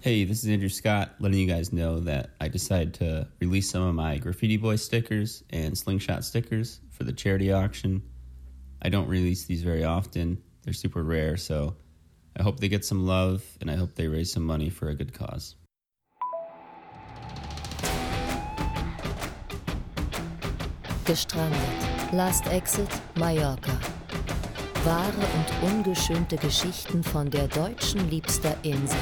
Hey, this is Andrew Scott, letting you guys know that I decided to release some of my Graffiti Boy stickers and Slingshot stickers for the charity auction. I don't release these very often, they're super rare, so I hope they get some love and I hope they raise some money for a good cause. Gestrandet. Last Exit Mallorca. Wahre und ungeschönte Geschichten von der deutschen liebster Insel.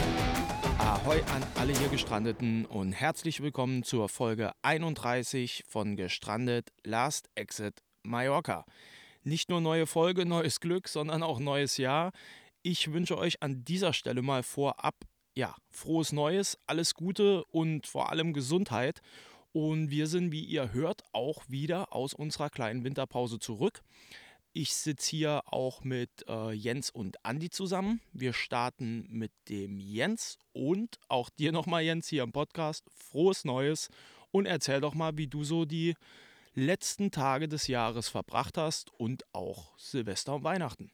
Ahoi an alle hier Gestrandeten und herzlich willkommen zur Folge 31 von Gestrandet Last Exit Mallorca. Nicht nur neue Folge, neues Glück, sondern auch neues Jahr. Ich wünsche euch an dieser Stelle mal vorab, ja, frohes Neues, alles Gute und vor allem Gesundheit. Und wir sind, wie ihr hört, auch wieder aus unserer kleinen Winterpause zurück. Ich sitze hier auch mit äh, Jens und Andi zusammen. Wir starten mit dem Jens und auch dir nochmal, Jens, hier im Podcast. Frohes Neues und erzähl doch mal, wie du so die letzten Tage des Jahres verbracht hast und auch Silvester und Weihnachten.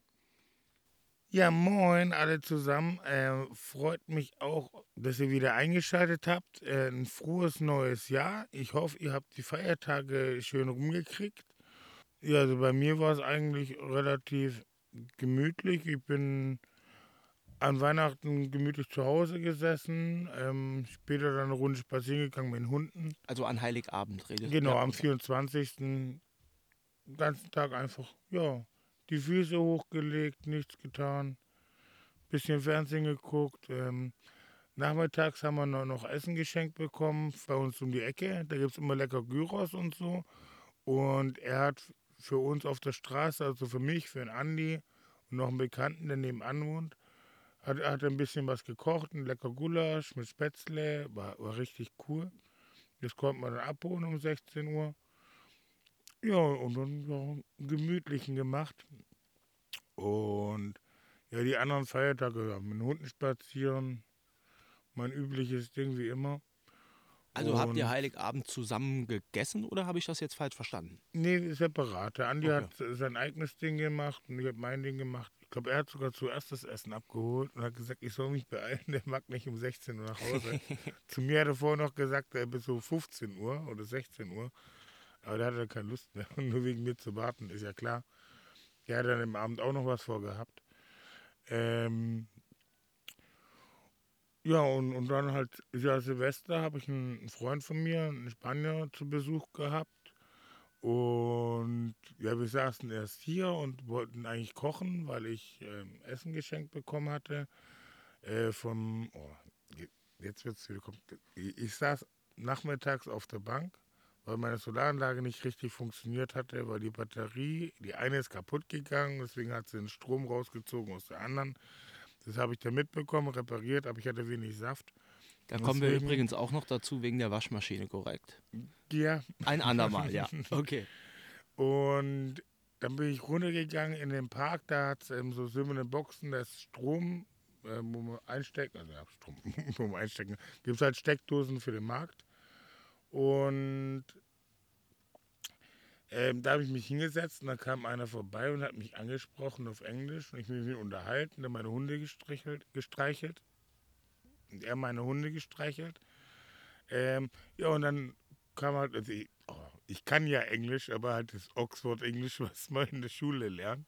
Ja, moin alle zusammen. Äh, freut mich auch, dass ihr wieder eingeschaltet habt. Äh, ein frohes neues Jahr. Ich hoffe, ihr habt die Feiertage schön rumgekriegt. Ja, also bei mir war es eigentlich relativ gemütlich. Ich bin an Weihnachten gemütlich zu Hause gesessen, ähm, später dann eine Runde spazieren gegangen mit den Hunden. Also an Heiligabend redet Genau, am 24. Den ganzen Tag einfach, ja, die Füße hochgelegt, nichts getan, bisschen Fernsehen geguckt. Ähm, nachmittags haben wir noch Essen geschenkt bekommen, bei uns um die Ecke. Da gibt es immer lecker Gyros und so. Und er hat für uns auf der Straße, also für mich, für den Andi und noch einen Bekannten, der nebenan wohnt, hat, hat ein bisschen was gekocht, ein lecker Gulasch mit Spätzle, war, war richtig cool. Das konnte man dann abholen um 16 Uhr. Ja, und dann ja, einen gemütlichen gemacht. Und ja, die anderen Feiertage, ja, mit den Hunden spazieren, mein übliches Ding wie immer. Also habt ihr Und- Heiligabend zusammen gegessen oder habe ich das jetzt falsch verstanden? Nee, separat. Der Andi Okay. hat sein eigenes Ding gemacht und ich habe mein Ding gemacht. Ich glaube, er hat sogar zuerst das Essen abgeholt und hat gesagt, ich soll mich beeilen, der mag nicht um 16 Uhr nach Hause. Zu mir hat er vorher noch gesagt, er bis so 15 Uhr oder 16 Uhr. Aber da hatte er keine Lust mehr, nur wegen mir zu warten, ist ja klar. Er hat dann im Abend auch noch was vorgehabt. Ähm, ja, und, und dann halt, ja, Silvester habe ich einen Freund von mir, einen Spanier, zu Besuch gehabt. Und ja, wir saßen erst hier und wollten eigentlich kochen, weil ich ähm, Essen geschenkt bekommen hatte. Äh, vom, oh, je- jetzt wird es wieder. Ich, ich saß nachmittags auf der Bank, weil meine Solaranlage nicht richtig funktioniert hatte, weil die Batterie, die eine ist kaputt gegangen, deswegen hat sie den Strom rausgezogen aus der anderen. Das habe ich dann mitbekommen, repariert, aber ich hatte wenig Saft. Da kommen wir übrigens auch noch dazu wegen der Waschmaschine, korrekt. Ja, Ein andermal, ja. Okay. Und dann bin ich runtergegangen in den Park, da hat es ähm, so silberne Boxen, da ist Strom, äh, wo man einstecken, also ja, Strom, wo man einstecken, gibt es halt Steckdosen für den Markt. Und ähm, da habe ich mich hingesetzt und da kam einer vorbei und hat mich angesprochen auf Englisch und ich mit ihm unterhalten, dann meine Hunde gestreichelt, gestreichelt. Und er meine Hunde gestreichelt. Ähm, ja, und dann kam halt, also ich, oh, ich kann ja Englisch, aber halt das Oxford-Englisch, was man in der Schule lernt.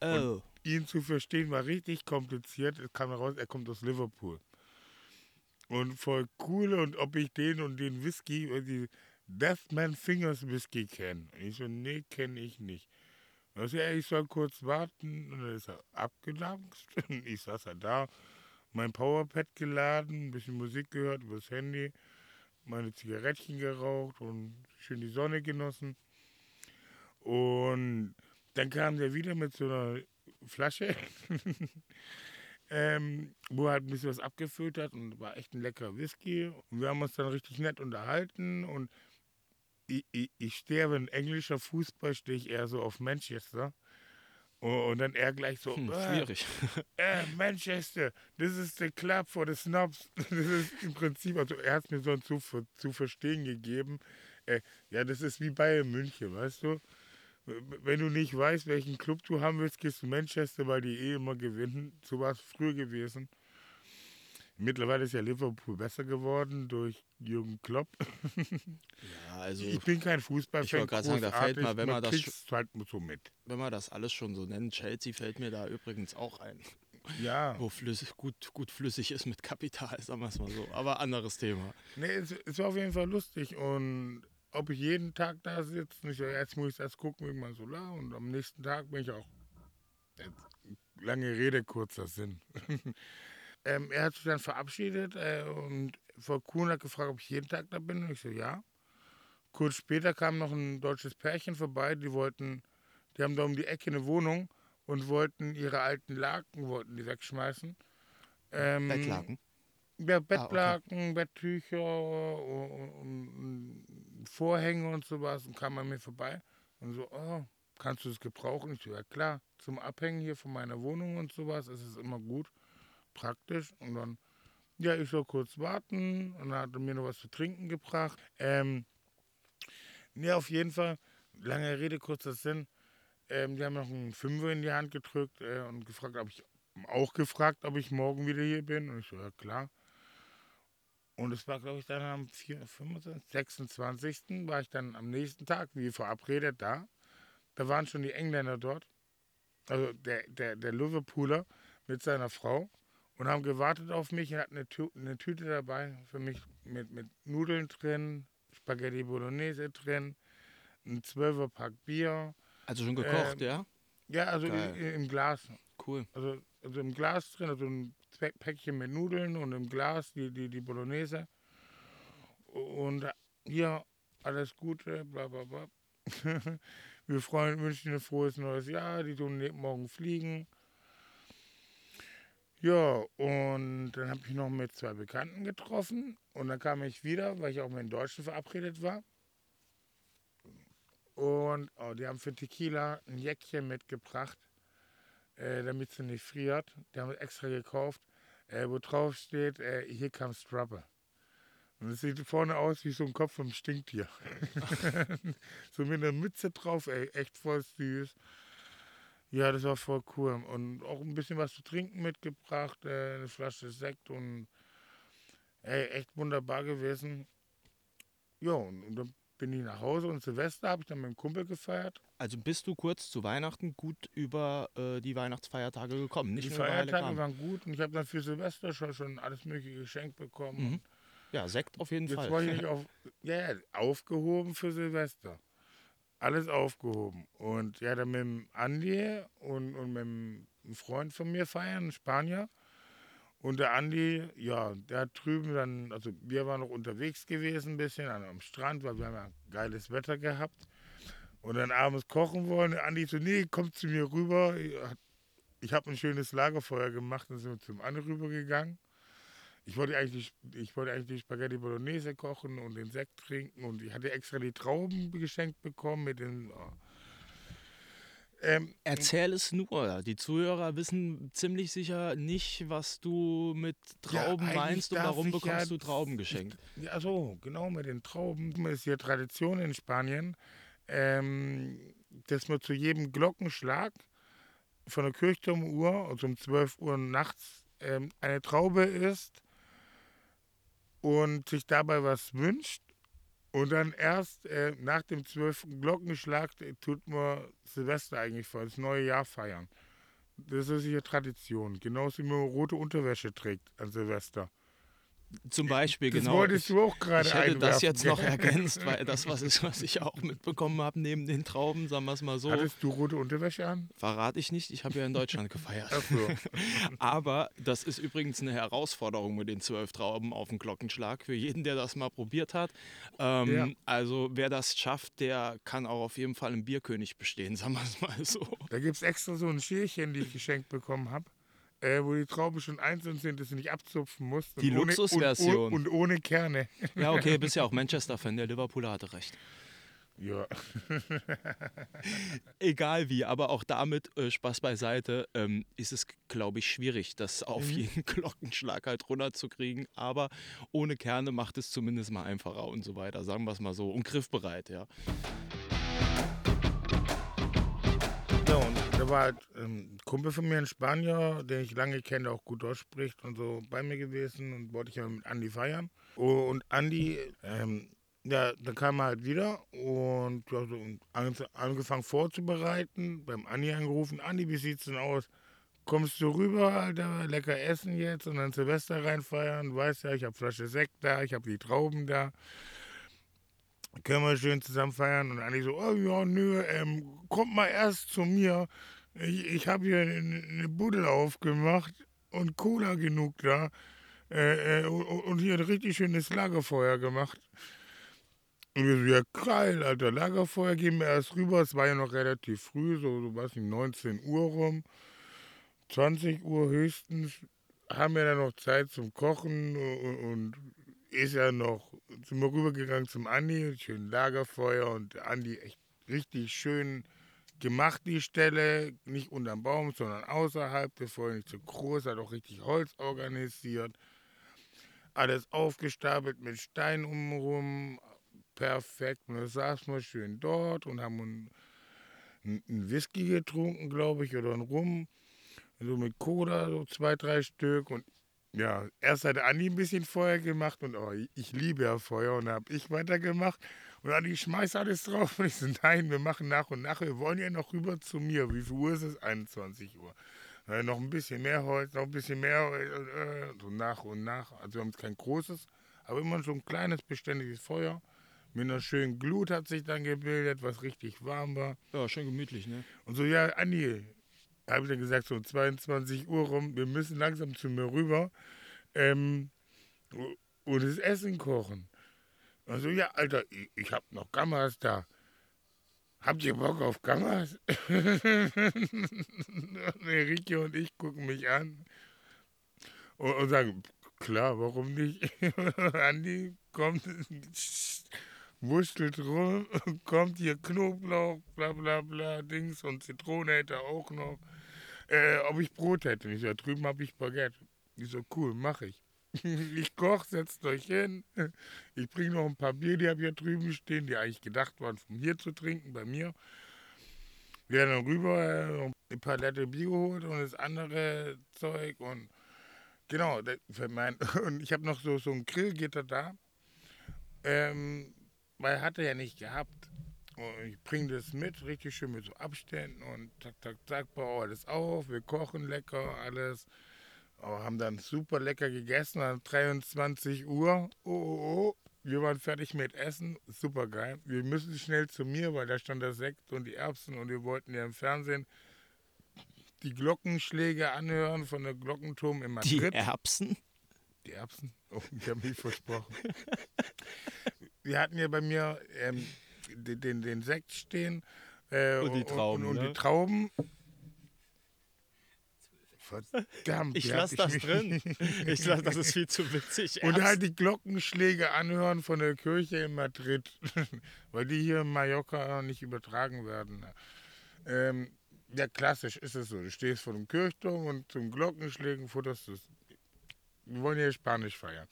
Oh. Ihn zu verstehen war richtig kompliziert. Es kam heraus, er kommt aus Liverpool. Und voll cool, und ob ich den und den Whisky, die Deathman Fingers Whisky kenne. Ich so, nee, kenne ich nicht. Also, ja, ich soll kurz warten. Und dann ist er abgedankst. Und ich saß halt da, mein Powerpad geladen, ein bisschen Musik gehört übers Handy, meine Zigarettchen geraucht und schön die Sonne genossen. Und dann kam der wieder mit so einer Flasche, ähm, wo er halt ein bisschen was abgefüllt hat und war echt ein leckerer Whisky. Und wir haben uns dann richtig nett unterhalten und ich, ich, ich stehe, wenn englischer Fußball stehe ich eher so auf Manchester. Und, dann er gleich so, Hm, "Ah, schwierig. äh, Manchester, this is the club for the snobs. Das ist im Prinzip, also er hat es mir so zu, zu verstehen gegeben. Äh, ja, das ist wie Bayern München, weißt du? Wenn du nicht weißt, welchen Club du haben willst, gehst du Manchester, weil die eh immer gewinnen. So war es früher gewesen. Mittlerweile ist ja Liverpool besser geworden durch Jürgen Klopp. Ja, also ich bin kein Fußballfan. Ich wollte gerade sagen, da fällt mal, wenn man das kriegt's halt so mit. wenn man das alles schon so nennt, Chelsea fällt mir da übrigens auch ein. Ja. Wo flüssig, gut, gut flüssig ist mit Kapital, sagen wir es mal so. Aber anderes Thema. Nee, es, es war auf jeden Fall lustig und ob ich jeden Tag da sitze, nicht, jetzt muss ich erst gucken, wie man so la und am nächsten Tag bin ich auch. Jetzt, lange Rede, kurzer Sinn. ähm, er hat sich dann verabschiedet äh, und Frau Kuhn hat gefragt, ob ich jeden Tag da bin und ich so, ja. Kurz später kam noch ein deutsches Pärchen vorbei, die wollten, die haben da um die Ecke eine Wohnung und wollten ihre alten Laken, wollten die wegschmeißen. Ähm, Bettlaken. ja, Bettlaken, Betttücher und, und Vorhänge und sowas und kam an mir vorbei und so, oh, kannst du es gebrauchen? Ich so, ja klar, zum Abhängen hier von meiner Wohnung und sowas ist es immer gut, praktisch. Und dann, ja, ich soll kurz warten und dann hat er mir noch was zu trinken gebracht. Ähm, ja, auf jeden Fall, lange Rede, kurzer Sinn. Ähm, die haben noch einen Fünfer in die Hand gedrückt äh, und gefragt, ob ich auch gefragt, ob ich morgen wieder hier bin. Und ich so, ja klar. Und es war, glaube ich, dann am 4, 25, 26. war ich dann am nächsten Tag, wie verabredet, da. Da waren schon die Engländer dort. Also der, der, der Liverpooler mit seiner Frau und haben gewartet auf mich und hatten eine, Tü eine Tüte dabei für mich mit, mit Nudeln drin, Spaghetti Bolognese drin, ein Zwölferpack Bier. Also schon gekocht, Ähm, ja? Ja, also Geil. i- im Glas. Cool. Also, also im Glas drin, also ein Päckchen mit Nudeln und im Glas die, die, die Bolognese. Und hier alles Gute, bla bla bla. Wir freuen, wünschen ein frohes neues Jahr. Die tun morgen fliegen. Ja, und dann habe ich noch mit zwei Bekannten getroffen. Und dann kam ich wieder, weil ich auch mit den Deutschen verabredet war. Und oh, die haben für Tequila ein Jäckchen mitgebracht, äh, damit sie nicht friert. Die haben es extra gekauft, äh, wo drauf steht, äh, hier comes trouble. Und es sieht vorne aus wie so ein Kopf vom Stinktier. so mit einer Mütze drauf, ey, echt voll süß. Ja, das war voll cool. Und auch ein bisschen was zu trinken mitgebracht, äh, eine Flasche Sekt und ey, echt wunderbar gewesen. Ja, und, und dann bin ich nach Hause und Silvester habe ich dann mit dem Kumpel gefeiert. Also bist du kurz zu Weihnachten gut über äh, die Weihnachtsfeiertage gekommen, nicht die Feiertage waren gut und ich habe dann für Silvester schon, schon alles mögliche geschenkt bekommen. Mhm. Ja, Sekt auf jeden Jetzt Fall. war ich auf, ja, aufgehoben für Silvester. Alles aufgehoben. Und ja, dann mit dem Andi und, und mit einem Freund von mir feiern, ein Spanier. Und der Andi, ja, der hat drüben dann, also wir waren noch unterwegs gewesen ein bisschen am Strand, weil wir haben ja geiles Wetter gehabt. Und dann abends kochen wollen. Der Andi so, nee, komm zu mir rüber. Ich habe ein schönes Lagerfeuer gemacht und sind wir zum Andi rübergegangen. Ich wollte eigentlich, ich wollte eigentlich die Spaghetti Bolognese kochen und den Sekt trinken und ich hatte extra die Trauben geschenkt bekommen mit den. Oh. Ähm, Erzähl es nur. Die Zuhörer wissen ziemlich sicher nicht, was du mit Ja, Trauben eigentlich meinst und warum ich bekommst ja- du Trauben geschenkt. ja, so, genau mit den Trauben. Das ist ja Tradition in Spanien, ähm, dass man zu jedem Glockenschlag von der Kirchturmuhr, also um 12 Uhr nachts, ähm, eine Traube isst und sich dabei was wünscht. Und dann erst äh, nach dem 12. Glockenschlag äh, tut man Silvester eigentlich vor, das neue Jahr feiern. Das ist hier Tradition. Genauso wie man rote Unterwäsche trägt an Silvester. Zum Beispiel, Das genau. wolltest ich, du auch gerade ich hätte das jetzt noch ergänzt, weil das was ist, was ich auch mitbekommen habe neben den Trauben, sagen wir es mal so. Hattest du rote Unterwäsche an? Verrate ich nicht, ich habe ja in Deutschland gefeiert. Ach so. Aber das ist übrigens eine Herausforderung mit den zwölf Trauben auf den Glockenschlag für jeden, der das mal probiert hat. Ähm, Ja. Also wer das schafft, der kann auch auf jeden Fall einen Bierkönig bestehen, sagen wir es mal so. Da gibt es extra so ein Schälchen, die ich geschenkt bekommen habe, äh, wo die Trauben schon einzeln sind, dass du nicht abzupfen musst. Die Luxusversion. Und, und, ohne Kerne. Ja, okay, bist ja auch Manchester-Fan, der Liverpooler hatte recht. Ja. Egal wie, aber auch damit, äh, Spaß beiseite, ähm, ist es, glaube ich, schwierig, das auf Mhm. jeden Glockenschlag halt runterzukriegen. Aber ohne Kerne macht es zumindest mal einfacher und so weiter, sagen wir es mal so. Und griffbereit, ja. ja, und war halt ähm, Kumpel von mir, ein Spanier, den ich lange kenne, auch gut Deutsch spricht und so bei mir gewesen und wollte ich ja mit Andi feiern. Und Andi, ähm, ja, dann kam er halt wieder und ja, so angefangen vorzubereiten, beim Andi angerufen, Andi, wie sieht's denn aus? Kommst du rüber, Alter, lecker essen jetzt und dann Silvester reinfeiern, weißt ja, ich habe Flasche Sekt da, ich habe die Trauben da. Können wir schön zusammen feiern? Und Andi so, oh ja, nö, ähm, kommt mal erst zu mir. Ich, ich habe hier eine, Buddel aufgemacht und Cola genug da. Äh, äh, und, hier ein richtig schönes Lagerfeuer gemacht. Und wir so, ja geil, Alter, Lagerfeuer gehen wir erst rüber. Es war ja noch relativ früh, so, so was, 19 Uhr rum. 20 Uhr höchstens haben wir dann noch Zeit zum Kochen und, und ist ja noch, sind wir rübergegangen zum Andi, schön Lagerfeuer und Andi echt richtig schön gemacht, die Stelle, nicht unterm Baum, sondern außerhalb, der Feuer nicht so groß, hat auch richtig Holz organisiert, alles aufgestapelt mit Stein umrum, perfekt. Und da saßen wir schön dort und haben einen Whisky getrunken, glaube ich, oder einen Rum. So mit Cola, so zwei, drei Stück. Und ja, erst hat Andi ein bisschen Feuer gemacht und oh, ich liebe ja Feuer. Und habe ich weitergemacht. Und Andi schmeißt alles drauf. Und ich so, nein, wir machen nach und nach. Wir wollen ja noch rüber zu mir. Wie viel Uhr ist es? 21 Uhr. Äh, noch ein bisschen mehr Holz, noch ein bisschen mehr Holz, äh, so nach und nach. Also wir haben kein großes, aber immer so ein kleines, beständiges Feuer. Mit einer schönen Glut hat sich dann gebildet, was richtig warm war. Ja, schön gemütlich, ne? Und so, ja, Andi, habe ich dann gesagt, so 22 Uhr rum, wir müssen langsam zu mir rüber ähm, und das Essen kochen. Also, ja, Alter, ich, ich habe noch Gammas da. Habt ihr Bock auf Gammas? Enrique und ich gucken mich an und, und sagen, klar, warum nicht? Andi kommt wurschtelt rum, kommt hier Knoblauch, bla bla bla, Dings und Zitrone hätte auch noch. Äh, ob ich Brot hätte. Ich so, drüben habe ich Baguette. Ich so, cool, mache ich. ich koche, setzt euch hin. Ich bringe noch ein paar Bier, die habe hier drüben stehen, die eigentlich gedacht waren, von hier zu trinken, bei mir. Wir haben dann rüber äh, eine Palette Bier geholt und das andere Zeug und genau, mein, und ich habe noch so, so ein Grillgitter da. Ähm, weil hatte ja nicht gehabt. Und ich bringe das mit, richtig schön mit so Abständen und tak, tak, tak, baue alles auf. Wir kochen lecker, alles. Aber haben dann super lecker gegessen. Dann 23 Uhr. Oh, oh, oh. Wir waren fertig mit Essen. Super geil. Wir müssen schnell zu mir, weil da stand der Sekt und die Erbsen und wir wollten ja im Fernsehen die Glockenschläge anhören von der Glockenturm in Madrid. Die Erbsen? Die Erbsen? Oh, ich habe mich versprochen. wir hatten ja bei mir ähm, den, den, den, Sekt stehen. Äh, und die Trauben. Und, und, ne? die Trauben. Verdammt. Ich lasse das mich drin. Ich lasse, das ist viel zu witzig. Und halt die Glockenschläge anhören von der Kirche in Madrid, weil die hier in Mallorca nicht übertragen werden. Ähm, ja, klassisch ist es so. Du stehst vor dem Kirchturm und zum Glockenschlägen futterst du Wir wollen ja Spanisch feiern.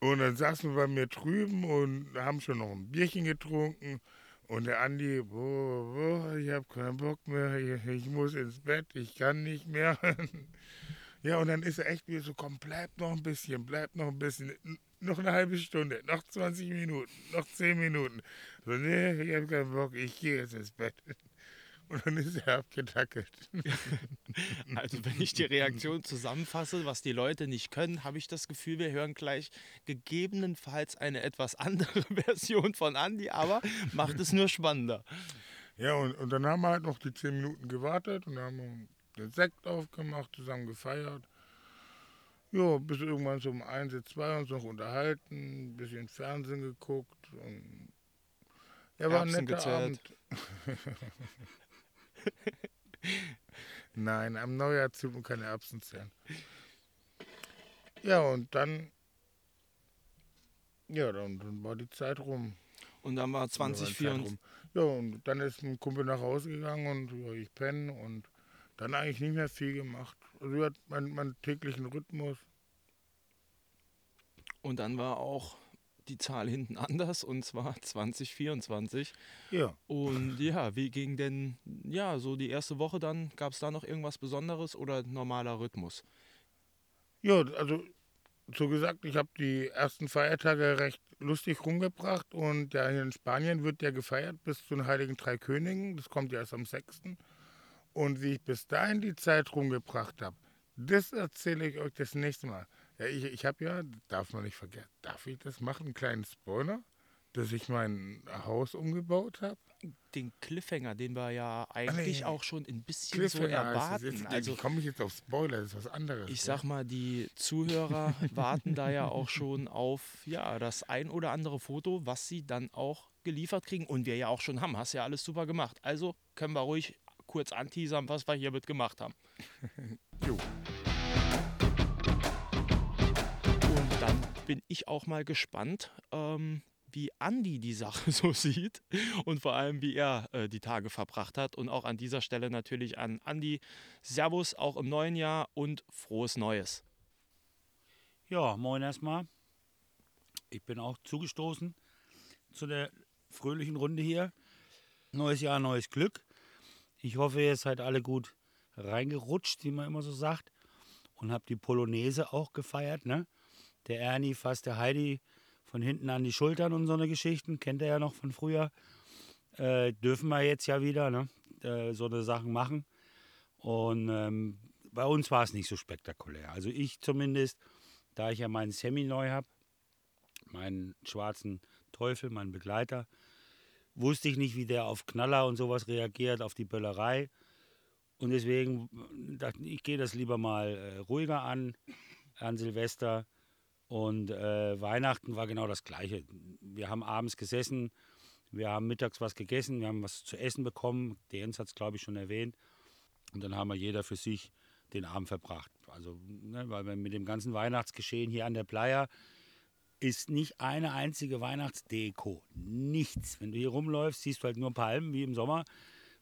Und dann saßen wir bei mir drüben und haben schon noch ein Bierchen getrunken. Und der Andi, boah, boah, ich habe keinen Bock mehr, ich muss ins Bett, ich kann nicht mehr. ja, und dann ist er echt wieder so, komm, bleib noch ein bisschen, bleib noch ein bisschen, noch eine halbe Stunde, noch 20 Minuten, noch 10 Minuten. So, nee, ich habe keinen Bock, ich gehe jetzt ins Bett. Und dann ist er abgetackelt. Also wenn ich die Reaktion zusammenfasse, was die Leute nicht können, habe ich das Gefühl, wir hören gleich gegebenenfalls eine etwas andere Version von Andy, aber macht es nur spannender. Ja, und, und dann haben wir halt noch die zehn Minuten gewartet und haben den Sekt aufgemacht, zusammen gefeiert. Ja, bis irgendwann so um eins, zwei uns noch unterhalten, ein bisschen Fernsehen geguckt. Und ja, war ein netter gezählt. Abend. Nein, am Neujahr zählt man keine Erbsen zählen. Ja, und dann, ja, dann, dann war die Zeit rum. Und dann war 2024. Ja, und dann ist ein Kumpel nach Hause gegangen und ja, ich penne und dann eigentlich nicht mehr viel gemacht. Also hat meinen, meinen täglichen Rhythmus. Und dann war auch die Zahl hinten anders und zwar 2024. Ja. Und ja, wie ging denn, ja, so die erste Woche dann? Gab es da noch irgendwas Besonderes oder normaler Rhythmus? Ja, also so gesagt, ich habe die ersten Feiertage recht lustig rumgebracht und ja, hier in Spanien wird ja gefeiert bis zu den Heiligen Drei Königen. Das kommt ja erst am 6. Und wie ich bis dahin die Zeit rumgebracht habe, das erzähle ich euch das nächste Mal. Ja, ich, ich habe ja, darf man nicht vergessen, darf ich das machen, einen kleinen Spoiler, dass ich mein Haus umgebaut habe? Den Cliffhanger, den wir ja eigentlich nee. auch schon ein bisschen so erwarten. Jetzt, also ich komme ich jetzt auf Spoiler, das ist was anderes. ich sag mal, die Zuhörer warten da ja auch schon auf ja, das ein oder andere Foto, was sie dann auch geliefert kriegen und wir ja auch schon haben. Hast ja alles super gemacht. Also können wir ruhig kurz anteasern, was wir hiermit gemacht haben. Jo. Bin ich auch mal gespannt, ähm, wie Andi die Sache so sieht und vor allem, wie er äh, die Tage verbracht hat. Und auch an dieser Stelle natürlich an Andi. Servus auch im neuen Jahr und frohes Neues. Ja, moin erstmal. Ich bin auch zugestoßen zu der fröhlichen Runde hier. Neues Jahr, neues Glück. Ich hoffe, ihr seid alle gut reingerutscht, wie man immer so sagt. Und habt die Polonaise auch gefeiert, ne? Der Ernie fasst der Heidi von hinten an die Schultern und so eine Geschichten. Kennt er ja noch von früher. Äh, dürfen wir jetzt ja wieder, ne? Äh, so eine Sachen machen. Und ähm, bei uns war es nicht so spektakulär. Also ich zumindest, da ich ja meinen Semi neu habe, meinen schwarzen Teufel, meinen Begleiter, wusste ich nicht, wie der auf Knaller und sowas reagiert, auf die Böllerei. Und deswegen dachte ich, ich gehe das lieber mal äh, ruhiger an, an Silvester. Und äh, Weihnachten war genau das Gleiche. Wir haben abends gesessen, wir haben mittags was gegessen, wir haben was zu essen bekommen. Der Jens hat es, glaube ich, schon erwähnt. Und dann haben wir jeder für sich den Abend verbracht. Also, ne, weil wir mit dem ganzen Weihnachtsgeschehen hier an der Playa ist nicht eine einzige Weihnachtsdeko. Nichts. Wenn du hier rumläufst, siehst du halt nur Palmen wie im Sommer.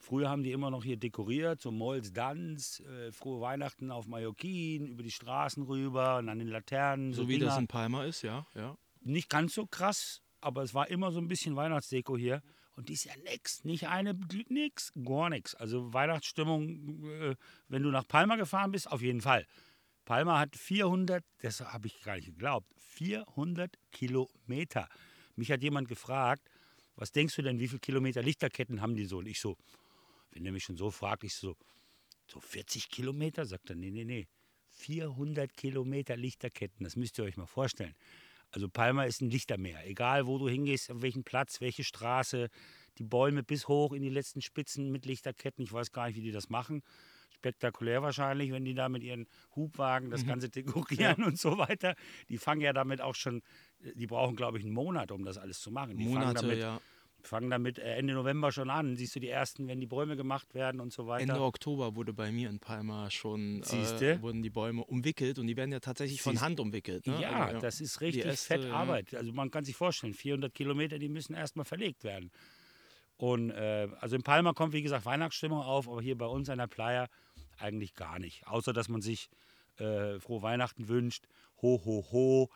Früher haben die immer noch hier dekoriert, so Molls Danz, äh, frohe Weihnachten auf Mallorquin, über die Straßen rüber und an den Laternen. So wie Dinger. das in Palma ist, ja. ja. Nicht ganz so krass, aber es war immer so ein bisschen Weihnachtsdeko hier. Und dies Jahr nix, nicht eine, nix, gar nichts. Also Weihnachtsstimmung, äh, wenn du nach Palma gefahren bist, auf jeden Fall. Palma hat 400, das habe ich gar nicht geglaubt, 400 Kilometer. Mich hat jemand gefragt, was denkst du denn, wie viele Kilometer Lichterketten haben die so? Und ich so, wenn der mich schon so fragt, ich so, so 40 Kilometer? Sagt er, nee, nee, nee. 400 Kilometer Lichterketten, das müsst ihr euch mal vorstellen. Also Palma ist ein Lichtermeer. Egal, wo du hingehst, auf welchen Platz, welche Straße, die Bäume bis hoch in die letzten Spitzen mit Lichterketten. Ich weiß gar nicht, wie die das machen. Spektakulär wahrscheinlich, wenn die da mit ihren Hubwagen das Ganze dekorieren und so weiter. Die fangen ja damit auch schon, die brauchen, glaube ich, einen Monat, um das alles zu machen. Die fangen Monate, damit, ja. Fangen damit äh, Ende November schon an. Siehst du die ersten, wenn die Bäume gemacht werden und so weiter. Ende Oktober wurde bei mir in Palma schon äh, wurden die Bäume umwickelt und die werden ja tatsächlich von Siehst- Hand umwickelt. Ne? Ja, Also, das ist richtig Äste, fett ja. Arbeit. Also man kann sich vorstellen, 400 Kilometer, die müssen erstmal verlegt werden. Und äh, also in Palma kommt, wie gesagt, Weihnachtsstimmung auf, aber hier bei uns an der Playa eigentlich gar nicht. Außer, dass man sich äh, frohe Weihnachten wünscht, ho, ho, ho.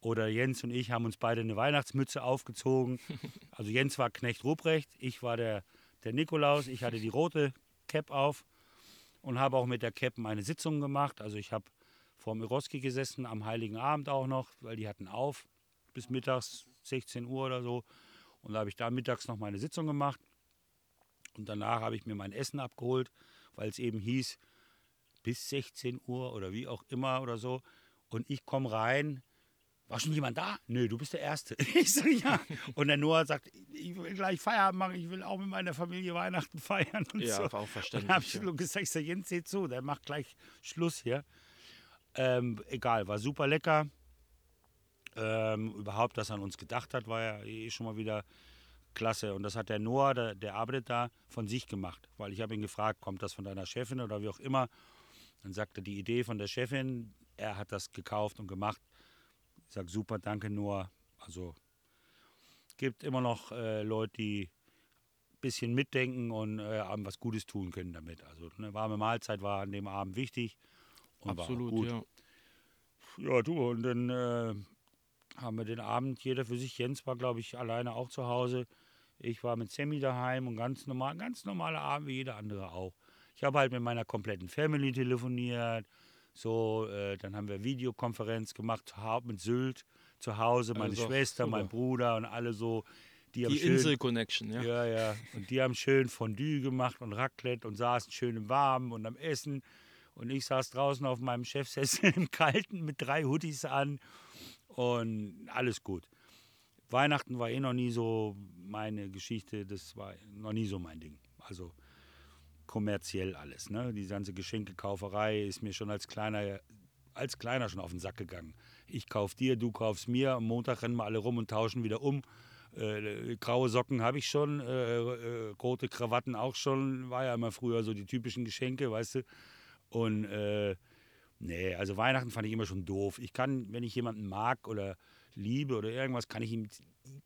Oder Jens und ich haben uns beide eine Weihnachtsmütze aufgezogen. Also Jens war Knecht Ruprecht, ich war der, der Nikolaus, ich hatte die rote Cap auf und habe auch mit der Cap meine Sitzung gemacht. Also ich habe vor Miroski gesessen, am Heiligen Abend auch noch, weil die hatten auf bis mittags 16 Uhr oder so. Und da habe ich da mittags noch meine Sitzung gemacht. Und danach habe ich mir mein Essen abgeholt, weil es eben hieß, bis 16 Uhr oder wie auch immer oder so. Und ich komme rein. War schon jemand da? Nö, du bist der Erste. Ich sage ja. Und der Noah sagt, ich will gleich Feierabend machen, ich will auch mit meiner Familie Weihnachten feiern. Und Ja, so. war auch Dann verständlich. habe ich ja. gesagt, ich sag, Jens, seh zu, der macht gleich Schluss hier. Ähm, egal, war super lecker. Ähm, überhaupt, dass er an uns gedacht hat, war ja eh schon mal wieder klasse. Und das hat der Noah, der, der arbeitet da, von sich gemacht. Weil ich habe ihn gefragt, kommt das von deiner Chefin oder wie auch immer. Dann sagte die Idee von der Chefin, er hat das gekauft und gemacht. Ich sage, super, danke Noah. Also gibt immer noch äh, Leute, die ein bisschen mitdenken und äh, was Gutes tun können damit. Also eine warme Mahlzeit war an dem Abend wichtig. Und war auch Absolut, gut. ja. Ja, du, und dann äh, haben wir den Abend jeder für sich. Jens war, glaube ich, alleine auch zu Hause. Ich war mit Sammy daheim und ganz normal, ganz normaler Abend wie jeder andere auch. Ich habe halt mit meiner kompletten Family telefoniert. So, äh, dann haben wir Videokonferenz gemacht mit Sylt zu Hause, meine Also, Schwester, super. mein Bruder und alle so. Die, Die Insel-Connection, ja. ja, ja. Und die haben schön Fondue gemacht und Raclette und saßen schön im Warmen und am Essen. Und ich saß draußen auf meinem Chefsessel im Kalten mit drei Hoodies an und alles gut. Weihnachten war eh noch nie so meine Geschichte, das war noch nie so mein Ding. Also kommerziell alles. Ne? Die ganze Geschenkekauferei ist mir schon als kleiner, als kleiner schon auf den Sack gegangen. Ich kauf dir, du kaufst mir. Am Montag rennen wir alle rum und tauschen wieder um. Äh, graue Socken habe ich schon, äh, äh, rote Krawatten auch schon. War ja immer früher so die typischen Geschenke, weißt du. Und äh, nee, also Weihnachten fand ich immer schon doof. Ich kann, wenn ich jemanden mag oder liebe oder irgendwas, kann ich ihm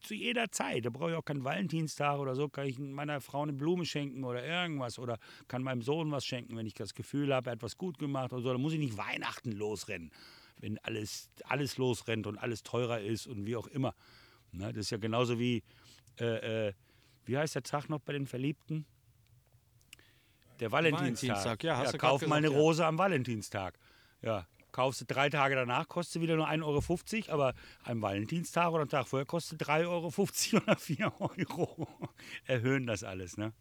zu jeder Zeit, da brauche ich auch keinen Valentinstag oder so, kann ich meiner Frau eine Blume schenken oder irgendwas oder kann meinem Sohn was schenken, wenn ich das Gefühl habe, er hat was gut gemacht oder so. Da muss ich nicht Weihnachten losrennen, wenn alles, alles losrennt und alles teurer ist und wie auch immer. Ne, das ist ja genauso wie, äh, äh, wie heißt der Tag noch bei den Verliebten? Der Valentinstag. Valentinstag, ja, hast du grad kauf mal eine gesagt, ja. Rose am Valentinstag. Ja, kaufst du drei Tage danach, kostet wieder nur 1,50 Euro, aber am Valentinstag oder am Tag vorher kostet 3,50 Euro oder 4 Euro. Erhöhen das alles, ne?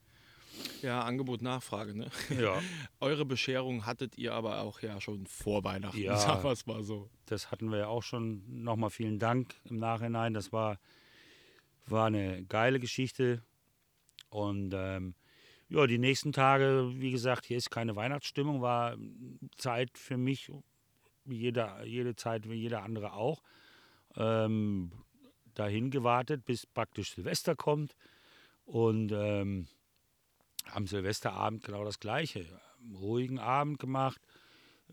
Ja, Angebot, Nachfrage, ne? Ja. Eure Bescherung hattet ihr aber auch ja schon vor Weihnachten, Ja. sagen wir es mal so. Das hatten wir ja auch schon. Nochmal vielen Dank im Nachhinein. Das war, war eine geile Geschichte. Und ähm, ja, die nächsten Tage, wie gesagt, hier ist keine Weihnachtsstimmung, war Zeit für mich, wie jeder, jede Zeit, wie jeder andere auch. Ähm, dahin gewartet, bis praktisch Silvester kommt. Und ähm, am Silvesterabend genau das Gleiche. Ruhigen Abend gemacht.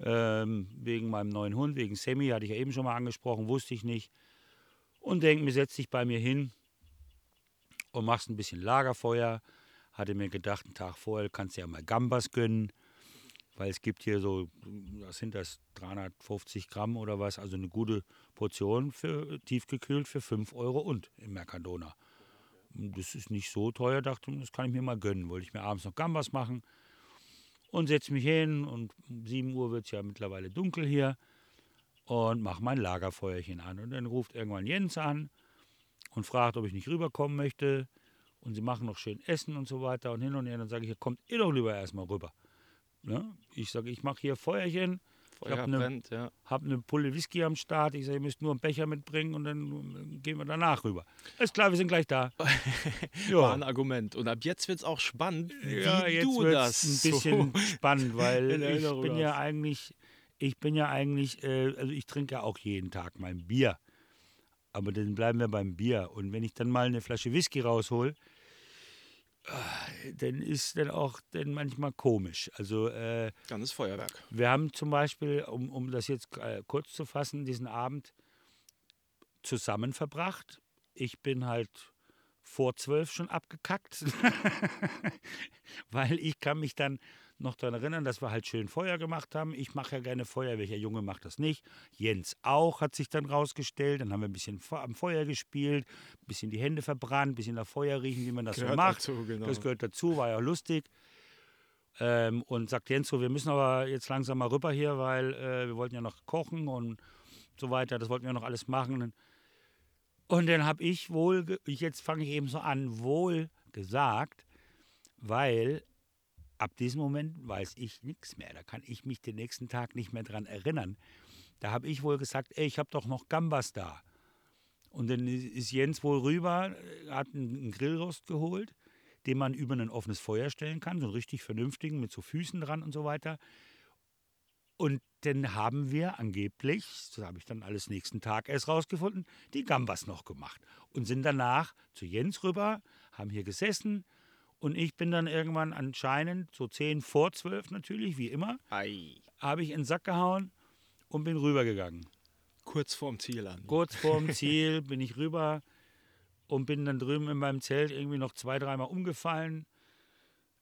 Ähm, wegen meinem neuen Hund, wegen Sammy, hatte ich ja eben schon mal angesprochen, wusste ich nicht. Und denke mir, setz dich bei mir hin und machst ein bisschen Lagerfeuer. Hatte mir gedacht, einen Tag vorher kannst du ja mal Gambas gönnen, weil es gibt hier so, was sind das, 350 Gramm oder was, also eine gute Portion für tiefgekühlt für 5 Euro und im Mercadona. Das ist nicht so teuer, dachte ich, das kann ich mir mal gönnen. Wollte ich mir abends noch Gambas machen und setze mich hin und um 7 Uhr wird es ja mittlerweile dunkel hier und mache mein Lagerfeuerchen an. Und dann ruft irgendwann Jens an und fragt, ob ich nicht rüberkommen möchte. Und sie machen noch schön Essen und so weiter und hin und her. Dann sage ich, kommt ihr doch lieber erstmal rüber. Ne? Ich sage, ich mache hier Feuerchen, ich Feuer habe eine ja. hab eine Pulle Whisky am Start. Ich sage, ihr müsst nur einen Becher mitbringen und dann gehen wir danach rüber. Ist klar, wir sind gleich da. War ein Argument. Und ab jetzt wird es auch spannend, wie ja, jetzt du das ein bisschen so spannend, weil ich bin ja eigentlich, ich bin ja eigentlich, äh, also ich trinke ja auch jeden Tag mein Bier. Aber dann bleiben wir beim Bier. Und wenn ich dann mal eine Flasche Whisky raushol, äh, dann ist dann auch dann manchmal komisch. Also äh, Dann ist Feuerwerk. wir haben zum Beispiel, um, um das jetzt äh, kurz zu fassen, diesen Abend zusammen verbracht. Ich bin halt vor zwölf schon abgekackt, weil ich kann mich dann noch daran erinnern, dass wir halt schön Feuer gemacht haben. Ich mache ja gerne Feuer, welcher Junge macht das nicht? Jens auch, hat sich dann rausgestellt. Dann haben wir ein bisschen am Feuer gespielt, ein bisschen die Hände verbrannt, ein bisschen nach Feuer riechen, wie man das so Gehört macht. dazu, genau. Das gehört dazu, war ja lustig. Ähm, und sagt Jens so, wir müssen aber jetzt langsam mal rüber hier, weil äh, wir wollten ja noch kochen und so weiter. Das wollten wir noch alles machen. Und dann habe ich wohl, jetzt fange ich eben so an, wohl gesagt, weil ab diesem Moment weiß ich nichts mehr. Da kann ich mich den nächsten Tag nicht mehr dran erinnern. Da habe ich wohl gesagt, ey, ich habe doch noch Gambas da. Und dann ist Jens wohl rüber, äh, hat einen Grillrost geholt, den man über ein offenes Feuer stellen kann, so einen richtig vernünftigen, mit so Füßen dran und so weiter. Und dann haben wir angeblich, das habe ich dann alles nächsten Tag erst rausgefunden, die Gambas noch gemacht. Und sind danach zu Jens rüber, haben hier gesessen. Und ich bin dann irgendwann anscheinend, so 10 vor 12 natürlich, wie immer, habe ich in den Sack gehauen und bin rübergegangen. Kurz vorm Ziel an. Kurz vorm Ziel bin ich rüber und bin dann drüben in meinem Zelt irgendwie noch zwei, dreimal umgefallen.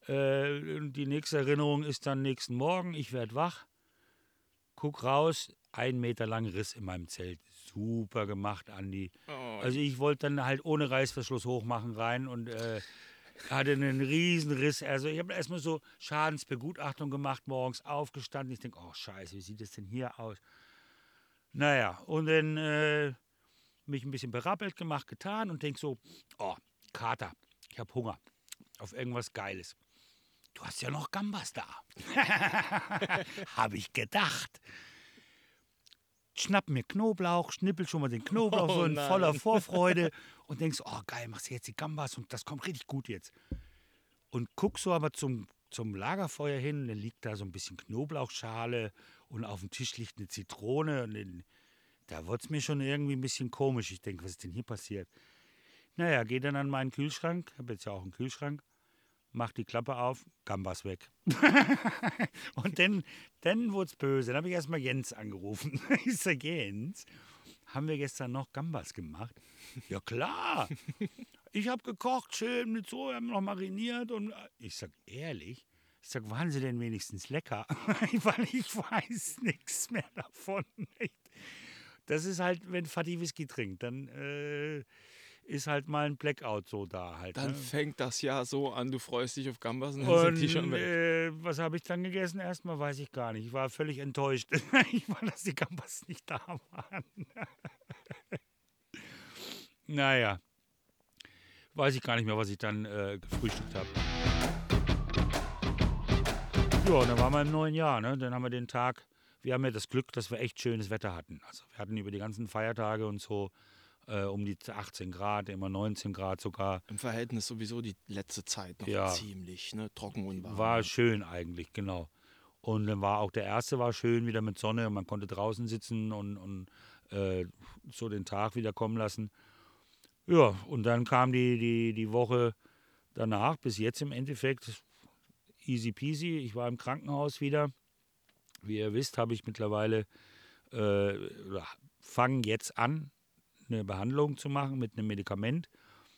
Äh, die nächste Erinnerung ist dann nächsten Morgen, ich werde wach. guck raus, ein Meter lang Riss in meinem Zelt. Super gemacht, Andi. Oh, Also ich wollte dann halt ohne Reißverschluss hochmachen rein und äh, hatte einen riesen Riss. Also ich habe erstmal so Schadensbegutachtung gemacht, morgens aufgestanden. Ich denke, oh scheiße, wie sieht das denn hier aus? Naja, und dann äh, mich ein bisschen berappelt gemacht, getan und denke so, oh, Kater, ich habe Hunger auf irgendwas Geiles. Du hast ja noch Gambas da. habe ich gedacht. Schnapp mir Knoblauch, schnippel schon mal den Knoblauch Oh so in voller Vorfreude und denkst, oh geil, machst du jetzt die Gambas und das kommt richtig gut jetzt. Und guck so aber zum, zum Lagerfeuer hin, dann liegt da so ein bisschen Knoblauchschale und auf dem Tisch liegt eine Zitrone und dann, da wurde es mir schon irgendwie ein bisschen komisch. Ich denke, was ist denn hier passiert? Naja, geh dann an meinen Kühlschrank, habe jetzt ja auch einen Kühlschrank, mach die Klappe auf, Gambas weg. und dann, dann wurde es böse. Dann habe ich erstmal Jens angerufen. Ich sage, Jens, haben wir gestern noch Gambas gemacht? Ja klar. Ich habe gekocht, schön mit Soja, noch mariniert und ich sag ehrlich, ich sag, waren sie denn wenigstens lecker? Weil ich weiß nichts mehr davon. Das ist halt, wenn Fatih Whisky trinkt, dann äh, ist halt mal ein Blackout so da halt. Dann ne? fängt das Jahr so an, du freust dich auf Gambas und dann sind die schon Und weg. äh, was habe ich dann gegessen? Erstmal weiß ich gar nicht. Ich war völlig enttäuscht. ich war, dass die Gambas nicht da waren. naja. Weiß ich gar nicht mehr, was ich dann äh, gefrühstückt habe. Ja, und dann waren wir im neuen Jahr. Ne? Dann haben wir den Tag, wir haben ja das Glück, dass wir echt schönes Wetter hatten. Also wir hatten über die ganzen Feiertage und so äh, um die 18 Grad, immer 19 Grad sogar. Im Verhältnis sowieso die letzte Zeit noch Ja. ziemlich ne? trocken und warm. War schön eigentlich, genau. Und dann war auch der erste war schön, wieder mit Sonne. Man konnte draußen sitzen und, und äh, so den Tag wieder kommen lassen. Ja, und dann kam die, die, die Woche danach, bis jetzt im Endeffekt easy peasy. Ich war im Krankenhaus wieder. Wie ihr wisst, habe ich mittlerweile, äh, fange jetzt an, eine Behandlung zu machen mit einem Medikament.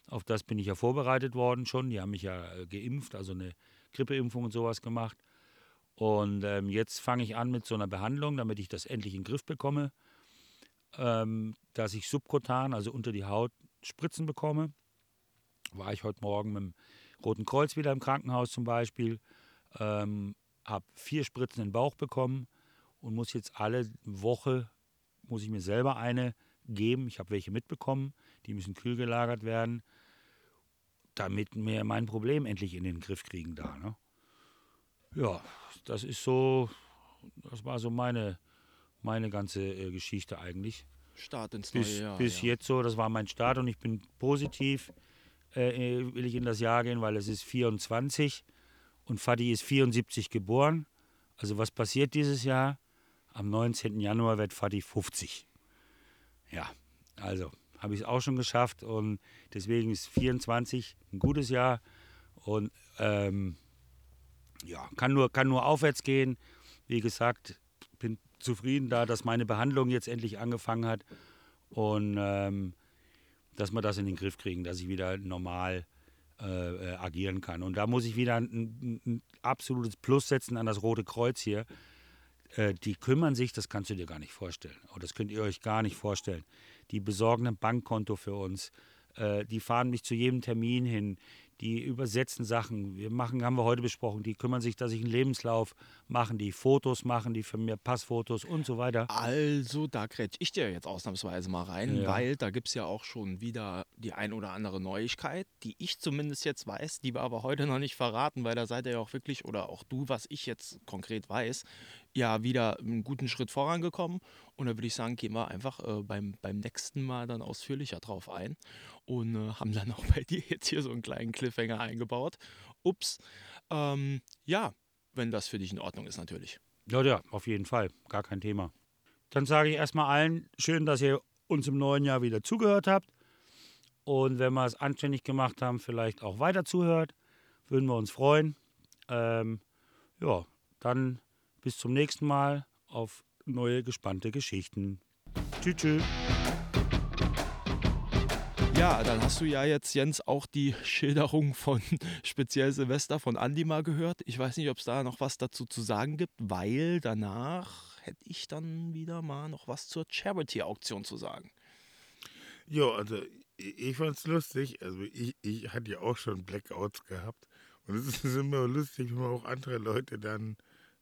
Auf das bin ich ja vorbereitet worden schon. Die haben mich ja äh, geimpft, also eine Grippeimpfung und sowas gemacht. Und ähm, jetzt fange ich an mit so einer Behandlung, damit ich das endlich in den Griff bekomme, ähm, dass ich subkutan, also unter die Haut, Spritzen bekomme. War ich heute Morgen mit dem Roten Kreuz wieder im Krankenhaus zum Beispiel, ähm, habe vier Spritzen in den Bauch bekommen und muss jetzt alle Woche, muss ich mir selber eine geben. Ich habe welche mitbekommen, die müssen kühl gelagert werden, damit wir mein Problem endlich in den Griff kriegen da. Ne? Ja, das ist so, das war so meine, meine ganze äh, Geschichte eigentlich. Start ins Bis, neue Jahr. bis ja. jetzt so, das war mein Start und ich bin positiv, äh, will ich in das Jahr gehen, weil es ist 24 und Fadi ist 74 geboren. Also was passiert dieses Jahr? Am 19. Januar wird Fadi 50. Ja, also habe ich es auch schon geschafft und deswegen ist 24 ein gutes Jahr und ähm, ja, kann nur, kann nur aufwärts gehen. Wie gesagt, bin zufrieden da, dass meine Behandlung jetzt endlich angefangen hat und ähm, dass wir das in den Griff kriegen, dass ich wieder normal äh, äh, agieren kann. Und da muss ich wieder ein, ein, ein absolutes Plus setzen an das Rote Kreuz hier. Äh, die kümmern sich, das kannst du dir gar nicht vorstellen. Oder das könnt ihr euch gar nicht vorstellen. Die besorgen ein Bankkonto für uns. Äh, die fahren mich zu jedem Termin hin. Die übersetzen Sachen. Wir machen, haben wir heute besprochen, die kümmern sich, dass ich einen Lebenslauf machen, die Fotos machen, die für mir Passfotos und so weiter. Also, da grätsch ich dir jetzt ausnahmsweise mal rein, Ja. weil da gibt es ja auch schon wieder die ein oder andere Neuigkeit, die ich zumindest jetzt weiß, die wir aber heute noch nicht verraten, weil da seid ihr ja auch wirklich, oder auch du, was ich jetzt konkret weiß, ja wieder einen guten Schritt vorangekommen. Und da würde ich sagen, gehen wir einfach äh, beim, beim nächsten Mal dann ausführlicher drauf ein und äh, haben dann auch bei dir jetzt hier so einen kleinen Cliffhanger eingebaut. Ups. Ähm, ja, wenn das für dich in Ordnung ist natürlich. Ja, ja, auf jeden Fall. Gar kein Thema. Dann sage ich erstmal allen, schön, dass ihr uns im neuen Jahr wieder zugehört habt. Und wenn wir es anständig gemacht haben, vielleicht auch weiter zuhört, würden wir uns freuen. Ähm, ja, dann bis zum nächsten Mal auf neue gespannte Geschichten. Tschüss, tschüss. Ja, dann hast du ja jetzt, Jens, auch die Schilderung von speziell Silvester von Andi mal gehört. Ich weiß nicht, ob es da noch was dazu zu sagen gibt, weil danach hätte ich dann wieder mal noch was zur Charity-Auktion zu sagen. Ja, also ich, ich fand's lustig. Also ich, ich hatte ja auch schon Blackouts gehabt. Und es ist immer lustig, wenn man auch andere Leute dann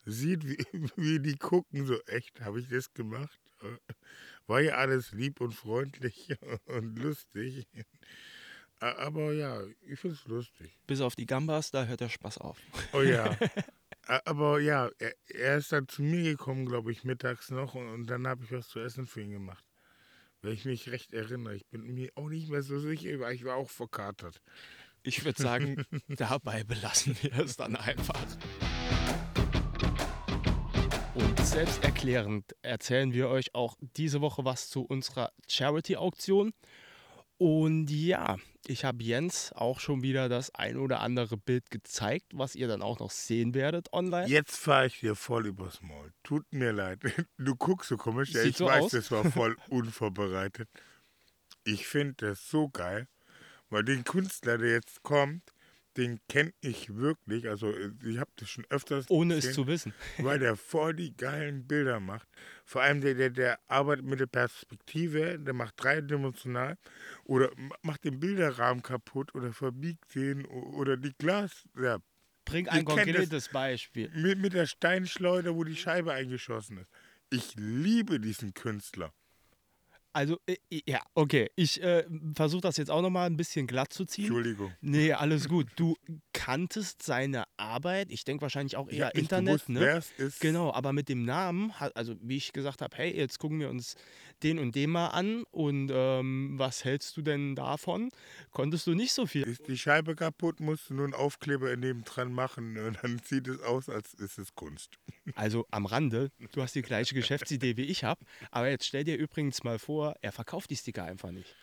sieht, wie, wie die gucken. So echt, habe ich das gemacht? War ja alles lieb und freundlich und lustig. Aber ja, ich finde es lustig. Bis auf die Gambas, da hört der Spaß auf. Oh ja. Aber ja, er, er, ist dann zu mir gekommen, glaube ich, mittags noch und, und dann habe ich was zu essen für ihn gemacht. Wenn ich mich recht erinnere. Ich bin mir auch nicht mehr so sicher, weil ich war auch verkatert. Ich würde sagen, dabei belassen wir es dann einfach. Selbsterklärend erzählen wir euch auch diese Woche was zu unserer Charity-Auktion. Und ja, ich habe Jens auch schon wieder das ein oder andere Bild gezeigt, was ihr dann auch noch sehen werdet online. Jetzt fahre ich dir voll übers Maul. Tut mir leid. Du guckst so komisch. Ja, ich so weiß, aus. das war voll unvorbereitet. Ich finde das so geil, weil den Künstler, der jetzt kommt, den kenne ich wirklich. Also ich habe das schon öfters Ohne gesehen, es zu wissen. weil der voll die geilen Bilder macht. Vor allem der, der, der arbeitet mit der Perspektive, der macht dreidimensional oder macht den Bilderrahmen kaputt oder verbiegt den oder die Glas. Ja, Bring ein konkretes Beispiel. mit, mit der Steinschleuder, wo die Scheibe eingeschossen ist. Ich liebe diesen Künstler. Also, äh, ja, okay. Ich äh, versuche das jetzt auch nochmal ein bisschen glatt zu ziehen. Entschuldigung. Nee, alles gut. Du kanntest seine Arbeit, ich denke wahrscheinlich auch eher nicht Internet, gewusst, ne? wer es ist. Genau, aber mit dem Namen, hat- also wie ich gesagt habe, hey, jetzt gucken wir uns den und den mal an und ähm, was hältst du denn davon? Konntest du nicht so viel. Ist die Scheibe kaputt, musst du nur einen Aufkleber neben dran machen und dann sieht es aus, als ist es Kunst. Also am Rande, du hast die gleiche Geschäftsidee wie ich habe, aber jetzt stell dir übrigens mal vor, er verkauft die Sticker einfach nicht.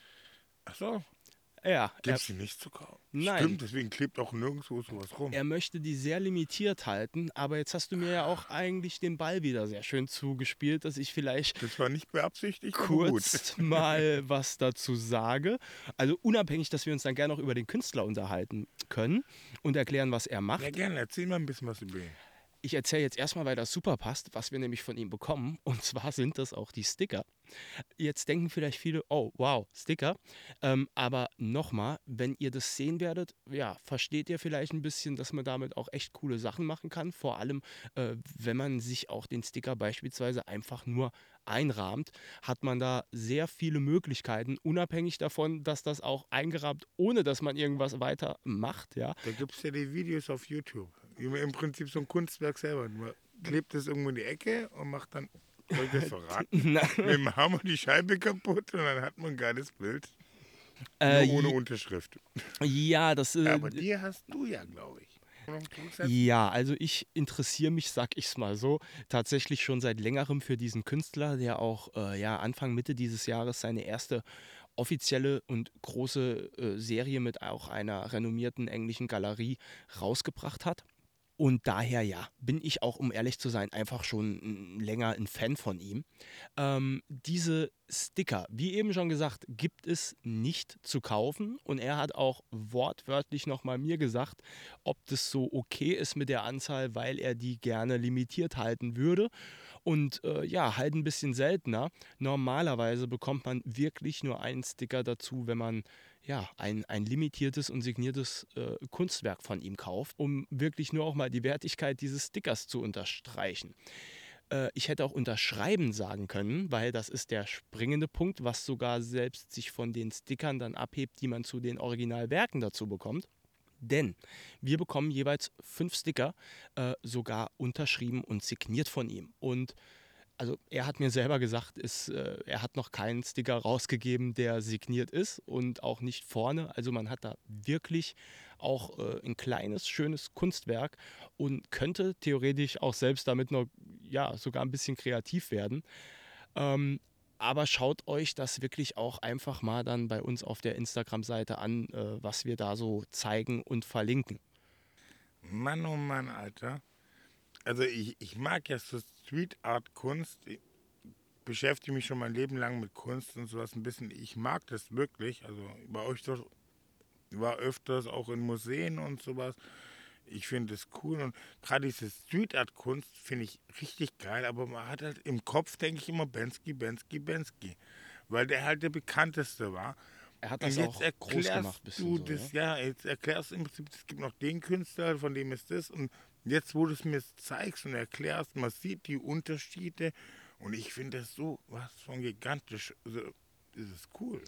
Achso, Ja, er, gibt es die nicht zu kaufen? Nein. Stimmt, deswegen klebt auch nirgendwo sowas rum. er möchte die sehr limitiert halten, aber jetzt hast du mir ja auch eigentlich den Ball wieder sehr schön zugespielt, dass ich vielleicht Das war nicht beabsichtigt, kurz mal was dazu sage. Also unabhängig, dass wir uns dann gerne noch über den Künstler unterhalten können und erklären, was er macht. Ja, gerne, erzähl mal ein bisschen was über ihn. Ich erzähle jetzt erstmal, weil das super passt, was wir nämlich von ihm bekommen. Und zwar sind das auch die Sticker. Jetzt denken vielleicht viele, oh wow, Sticker. Ähm, aber nochmal, wenn ihr das sehen werdet, ja, versteht ihr vielleicht ein bisschen, dass man damit auch echt coole Sachen machen kann. Vor allem, äh, wenn man sich auch den Sticker beispielsweise einfach nur einrahmt, hat man da sehr viele Möglichkeiten, unabhängig davon, dass das auch eingerahmt, ohne dass man irgendwas weiter macht, ja. Da gibt es ja die Videos auf YouTube. Im Prinzip so ein Kunstwerk selber. Man klebt es irgendwo in die Ecke und macht dann, soll ich das verraten? mit dem Hammer die Scheibe kaputt und dann hat man ein geiles Bild. Äh, Nur ohne Unterschrift. ja, das äh, Aber die hast du ja, glaube ich. Ja, also ich interessiere mich, sag ich's mal so, tatsächlich schon seit längerem für diesen Künstler, der auch äh, ja, Anfang, Mitte dieses Jahres seine erste offizielle und große äh, Serie mit auch einer renommierten englischen Galerie rausgebracht hat. Und daher ja, bin ich auch, um ehrlich zu sein, einfach schon mm, länger ein Fan von ihm. Ähm, diese Sticker, wie eben schon gesagt, gibt es nicht zu kaufen. Und er hat auch wortwörtlich nochmal mir gesagt, ob das so okay ist mit der Anzahl, weil er die gerne limitiert halten würde. Und äh, ja, halt ein bisschen seltener. Normalerweise bekommt man wirklich nur einen Sticker dazu, wenn man ja, ein, ein limitiertes und signiertes äh, Kunstwerk von ihm kauft, um wirklich nur auch mal die Wertigkeit dieses Stickers zu unterstreichen. Äh, ich hätte auch unterschreiben sagen können, weil das ist der springende Punkt, was sogar selbst sich von den Stickern dann abhebt, die man zu den Originalwerken dazu bekommt. Denn wir bekommen jeweils fünf Sticker, äh, sogar unterschrieben und signiert von ihm. Und also er hat mir selber gesagt, ist, äh, er hat noch keinen Sticker rausgegeben, der signiert ist und auch nicht vorne. Also man hat da wirklich auch äh, ein kleines, schönes Kunstwerk und könnte theoretisch auch selbst damit noch, ja, sogar ein bisschen kreativ werden. Ähm, aber schaut euch das wirklich auch einfach mal dann bei uns auf der Instagram-Seite an, äh, was wir da so zeigen und verlinken. Mann, oh Mann, Alter. Also ich, ich mag ja so Street Art Kunst. beschäftige mich schon mein Leben lang mit Kunst und sowas ein bisschen. Ich mag das wirklich. Also bei euch doch war öfters auch in Museen und sowas. Ich finde es cool und gerade diese Street Art Kunst finde ich richtig geil, aber man hat halt im Kopf, denke ich immer, Bensky, Bensky, Bensky, weil der halt der bekannteste war. Er hat Und das jetzt auch groß gemacht. Bisschen du so, das, ja? ja, jetzt erklärst du im Prinzip, es gibt noch den Künstler, von dem ist das und jetzt, wo du es mir zeigst und erklärst, man sieht die Unterschiede und ich finde das so was von gigantisch, also, das ist cool.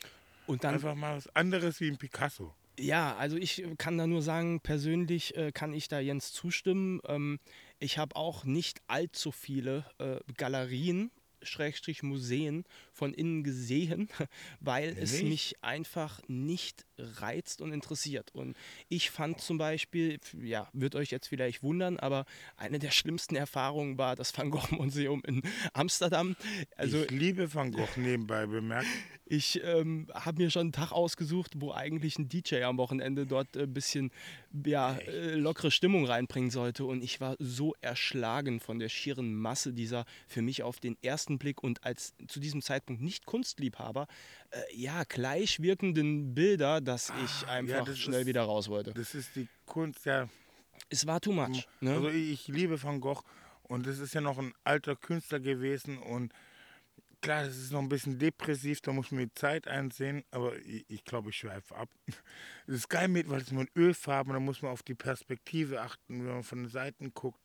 Und dann Einfach mal was anderes wie ein Picasso. Ja, also ich kann da nur sagen, persönlich äh, kann ich da Jens zustimmen. Ähm, ich habe auch nicht allzu viele äh, Galerien, Schrägstrich Museen von innen gesehen, weil es Nicht? mich einfach nicht reizt und interessiert. Und ich fand zum Beispiel, ja, wird euch jetzt vielleicht wundern, aber eine der schlimmsten Erfahrungen war das Van Gogh Museum in Amsterdam. Also ich liebe Van Gogh nebenbei bemerkt. ich ähm, habe mir schon einen Tag ausgesucht, wo eigentlich ein DJ am Wochenende dort ein bisschen ja, äh, lockere Stimmung reinbringen sollte. Und ich war so erschlagen von der schieren Masse dieser für mich auf den ersten Blick und als zu diesem Zeitpunkt nicht Kunstliebhaber, äh, ja, gleich wirkenden Bilder, dass ich einfach Ah, das schnell ist- wieder raus wollte. Das ist die Kunst, ja. Es war too much. Ne? Also ich liebe Van Gogh und das ist ja noch ein alter Künstler gewesen und klar, das ist noch ein bisschen depressiv, da muss man die Zeit einsehen, aber ich, ich glaube, ich schweife ab. Das ist geil mit, weil es mit Ölfarben, da muss man auf die Perspektive achten, wenn man von den Seiten guckt.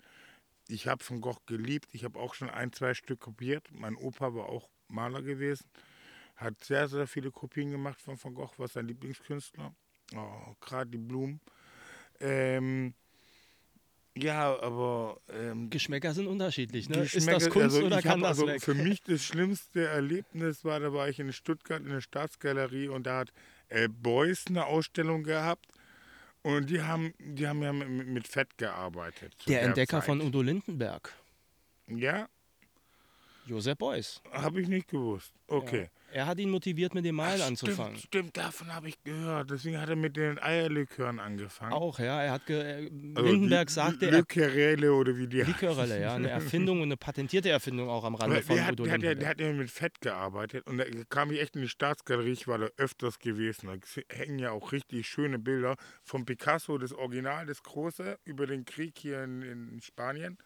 Ich habe Van Gogh geliebt, ich habe auch schon ein, zwei Stück kopiert. Mein Opa war auch Maler gewesen, hat sehr, sehr viele Kopien gemacht von Van Gogh, war sein Lieblingskünstler. Oh, Gerade die Blumen. Ähm, ja, aber ähm, Geschmäcker sind unterschiedlich. Ne? Ist das Kunst also oder kann das also weg? Für mich das schlimmste Erlebnis war, da war ich in Stuttgart in der Staatsgalerie und da hat äh, Beuys eine Ausstellung gehabt und die haben, die haben ja mit, mit Fett gearbeitet. zu Der Entdecker Zeit. von Udo Lindenberg, Ja, Josep Beuys. habe ich nicht gewusst. Okay. Er hat ihn motiviert, mit dem Malen Ach, anzufangen. Stimmt, stimmt, davon habe ich gehört. Deswegen hat er mit den Eierlikören angefangen. Auch, ja. Er hat ge äh, Also Lindenberg Li- sagte, er Likörelle oder wie die Likörelle, ja, eine Erfindung und eine patentierte Erfindung auch am Rande von der, hat, Udo der, hat ja, der Lindenberg. hat ja mit Fett gearbeitet und da kam ich echt in die Staatsgalerie, ich war da öfters gewesen. Da hängen ja auch richtig schöne Bilder von Picasso, das Original, das große, über den Krieg hier in, in Spanien.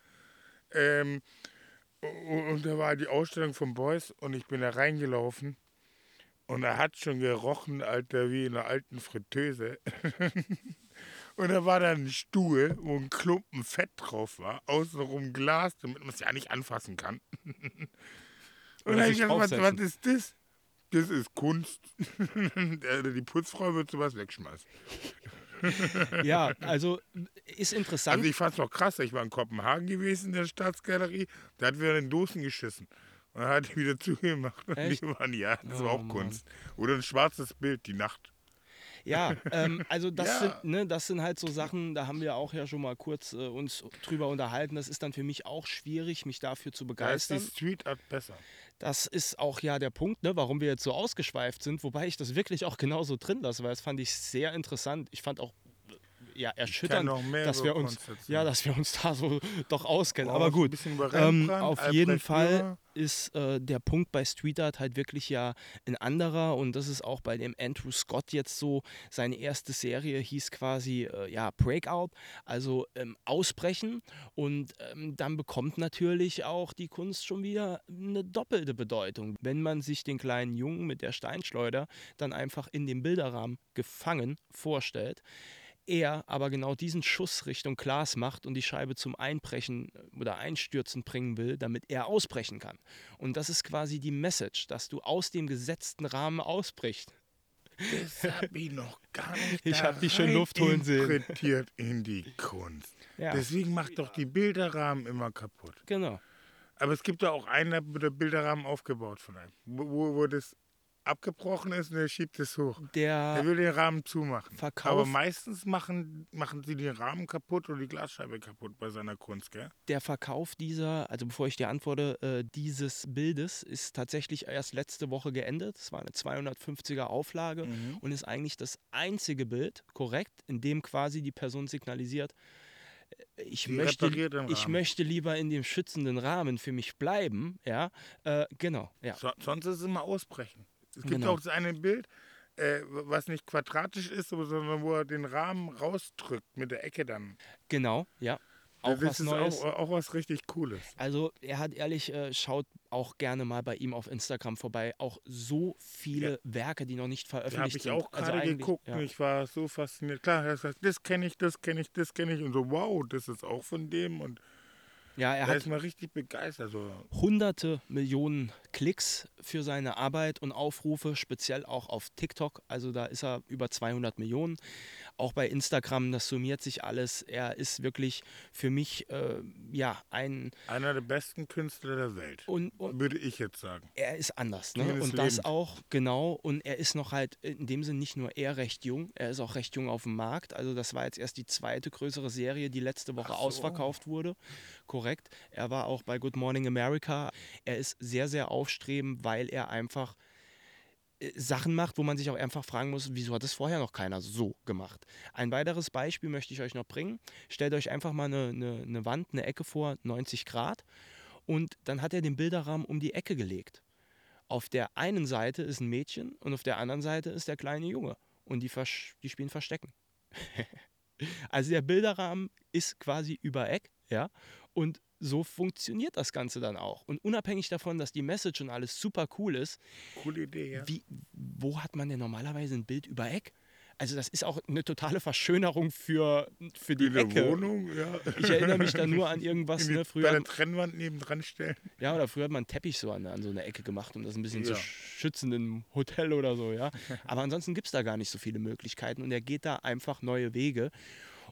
Ähm, und, da war die Ausstellung von Beuys und ich bin da reingelaufen und er hat schon gerochen, Alter, wie in einer alten Fritteuse. Und da war da ein Stuhl, wo ein Klumpen Fett drauf war, außenrum Glas, damit man es ja nicht anfassen kann. Und dann sich ich gedacht, was, was ist das? Das ist Kunst. Die Putzfrau wird sowas wegschmeißen. Ja, also ist interessant. Also ich fand es noch krass, ich war in Kopenhagen gewesen in der Staatsgalerie, da hat wieder in Dosen geschissen. Und dann hat die wieder zugemacht. Und Echt? die waren, ja, das war Oh, auch Mann. Kunst. Oder ein schwarzes Bild, die Nacht. Ja, ähm, also das, Ja. Sind, ne, das sind halt so Sachen, da haben wir auch ja schon mal kurz äh, uns drüber unterhalten. Das ist dann für mich auch schwierig, mich dafür zu Da ist die begeistern. Street Art besser. Das ist auch ja der Punkt, ne, warum wir jetzt so ausgeschweift sind, wobei ich das wirklich auch genauso drin lasse, weil das fand ich sehr interessant. Ich fand auch ja, erschütternd, dass wir uns ja, dass wir uns da so doch auskennen. Oh, Aber gut, ähm, auf Albrecht jeden Fall ist äh, der Punkt bei Street Art halt wirklich ja ein anderer und das ist auch bei dem Andrew Scott jetzt so. Seine erste Serie hieß quasi äh, ja Breakout, also ähm, Ausbrechen und ähm, dann bekommt natürlich auch die Kunst schon wieder eine doppelte Bedeutung, wenn man sich den kleinen Jungen mit der Steinschleuder dann einfach in dem Bilderrahmen gefangen vorstellt er aber genau diesen Schuss Richtung Glas macht und die Scheibe zum Einbrechen äh, oder Einstürzen bringen will, damit er ausbrechen kann. Und das ist quasi die Message, dass du aus dem gesetzten Rahmen ausbrichst. Das habe ich noch gar nicht Ich da hab dich schon Luft holen sehen. interpretiert in die Kunst. Ja. Deswegen macht doch die Bilderrahmen immer kaputt. Genau. Aber es gibt da auch einen, da wird der Bilderrahmen aufgebaut von einem. Wo, wo, wo das abgebrochen ist und er schiebt es hoch. Der Er will den Rahmen zumachen. Verkauf- Aber meistens machen, machen sie den Rahmen kaputt oder die Glasscheibe kaputt bei seiner Kunst, gell? der Verkauf dieser, also bevor ich dir antworte, äh, dieses Bildes ist tatsächlich erst letzte Woche geendet. Es war eine 250er Auflage und ist eigentlich das einzige Bild, korrekt, in dem quasi die Person signalisiert, ich Die möchte, ich möchte lieber in dem schützenden Rahmen für mich bleiben, ja, äh, genau, ja. So, sonst ist es immer ausbrechen. Es gibt Genau. auch das eine Bild, äh, was nicht quadratisch ist, sondern wo er den Rahmen rausdrückt mit der Ecke dann. Genau, ja. Auch das was ist Neues. Auch, auch was richtig Cooles. Also er hat ehrlich, äh, schaut auch gerne mal bei ihm auf Instagram vorbei. Auch so viele Ja. Werke, die noch nicht Da habe veröffentlicht ich sind. auch Also gerade eigentlich, geguckt ja. und ich war so fasziniert. Klar, er sagt, das kenne ich, das kenne ich, das kenne ich. Und so, wow, das ist auch von dem. Und Ja, er da hat ist man richtig begeistert. So. hunderte Millionen Klicks für seine Arbeit und Aufrufe, speziell auch auf TikTok. Also da ist er über 200 Millionen. Auch bei Instagram, das summiert sich alles. Er ist wirklich für mich äh, ja ein Einer der besten Künstler der Welt, und, und würde ich jetzt sagen. er ist anders. Ne? Zumindest Und das lebend. auch, genau. Und er ist noch halt in dem Sinn nicht nur er recht jung, er ist auch recht jung auf dem Markt. Also das war jetzt erst die zweite größere Serie, die letzte Woche so. ausverkauft wurde. Korrekt. Er war auch bei Good Morning America. Er ist sehr, sehr aufstrebend, weil er einfach äh, Sachen macht, wo man sich auch einfach fragen muss, wieso hat das vorher noch keiner so gemacht. Ein weiteres Beispiel möchte ich euch noch bringen. Stellt euch einfach mal eine, eine, eine Wand, eine Ecke vor, 90 Grad. Und dann hat er den Bilderrahmen um die Ecke gelegt. Auf der einen Seite ist ein Mädchen und auf der anderen Seite ist der kleine Junge. Und die, die spielen Verstecken. also der Bilderrahmen ist quasi über Eck, ja. Und so funktioniert das Ganze dann auch. Und unabhängig davon, dass die Message und alles super cool ist, Coole Idee, ja. wie, wo hat man denn normalerweise ein Bild über Eck? Also das ist auch eine totale Verschönerung für, für die Ecke. Wohnung, ja. Ich erinnere mich da nur an irgendwas, ne, bei früher, der Trennwand nebendran stellen. ja, oder früher hat man einen Teppich so an, an so eine Ecke gemacht, um das ein bisschen zu Ja. schützen im Hotel oder so, ja. Aber ansonsten gibt es da gar nicht so viele Möglichkeiten und er geht da einfach neue Wege.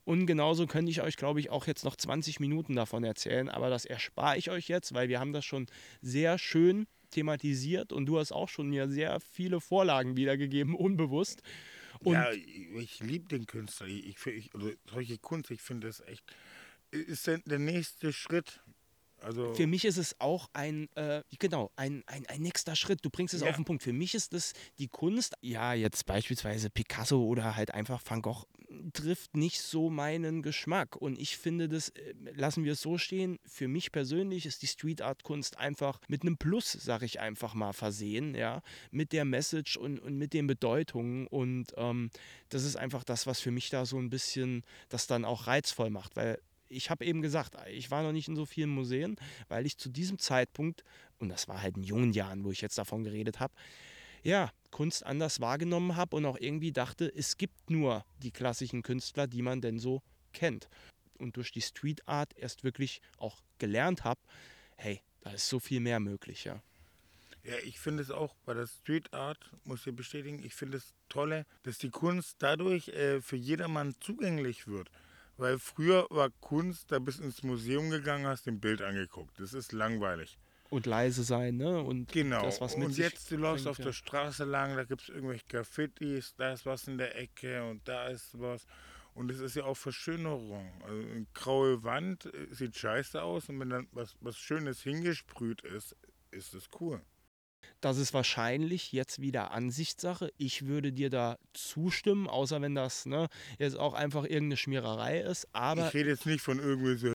Und genauso könnte ich euch, glaube ich, auch jetzt noch 20 Minuten davon erzählen, aber das erspare ich euch jetzt, weil wir haben das schon sehr schön thematisiert und du hast auch schon mir sehr viele Vorlagen wiedergegeben, unbewusst. Und ja, ich, liebe den Künstler. Ich, ich, oder solche Kunst, ich finde das echt. Ist der, der nächste Schritt. Also, Für mich ist es auch ein, äh, genau, ein, ein, ein nächster Schritt. Du bringst es Ja. auf den Punkt. Für mich ist das die Kunst, ja, jetzt beispielsweise Picasso oder halt einfach Van Gogh, trifft nicht so meinen Geschmack. Und ich finde das, äh, lassen wir es so stehen, für mich persönlich ist die Street Art Kunst einfach mit einem Plus, sag ich einfach mal, versehen, ja, mit der Message und, und mit den Bedeutungen. Und ähm, das ist einfach das, was für mich da so ein bisschen das dann auch reizvoll macht, weil ich habe eben gesagt, ich war noch nicht in so vielen Museen, weil ich zu diesem Zeitpunkt, und das war halt in jungen Jahren, wo ich jetzt davon geredet habe, ja, Kunst anders wahrgenommen habe und auch irgendwie dachte, es gibt nur die klassischen Künstler, die man denn so kennt. Und durch die Street Art erst wirklich auch gelernt habe, hey, da ist so viel mehr möglich, ja. ja, ich finde es auch bei der Street Art, muss ich bestätigen, ich finde es tolle, dass die Kunst dadurch äh, für jedermann zugänglich wird. Weil früher war Kunst, da bist ins Museum gegangen, hast ein Bild angeguckt. Das ist langweilig. Und leise sein, ne? Und Genau. das, was mit und jetzt, du läufst auf ja. der Straße lang, da gibt es irgendwelche Graffitis, da ist was in der Ecke und da ist was. Und es ist ja auch Verschönerung. Also eine graue Wand äh, sieht scheiße aus und wenn dann was, was Schönes hingesprüht ist, ist es cool. Das ist wahrscheinlich jetzt wieder Ansichtssache. Ich würde dir da zustimmen, außer wenn das ne, jetzt auch einfach irgendeine Schmiererei ist. Aber ich rede jetzt nicht von irgendwie so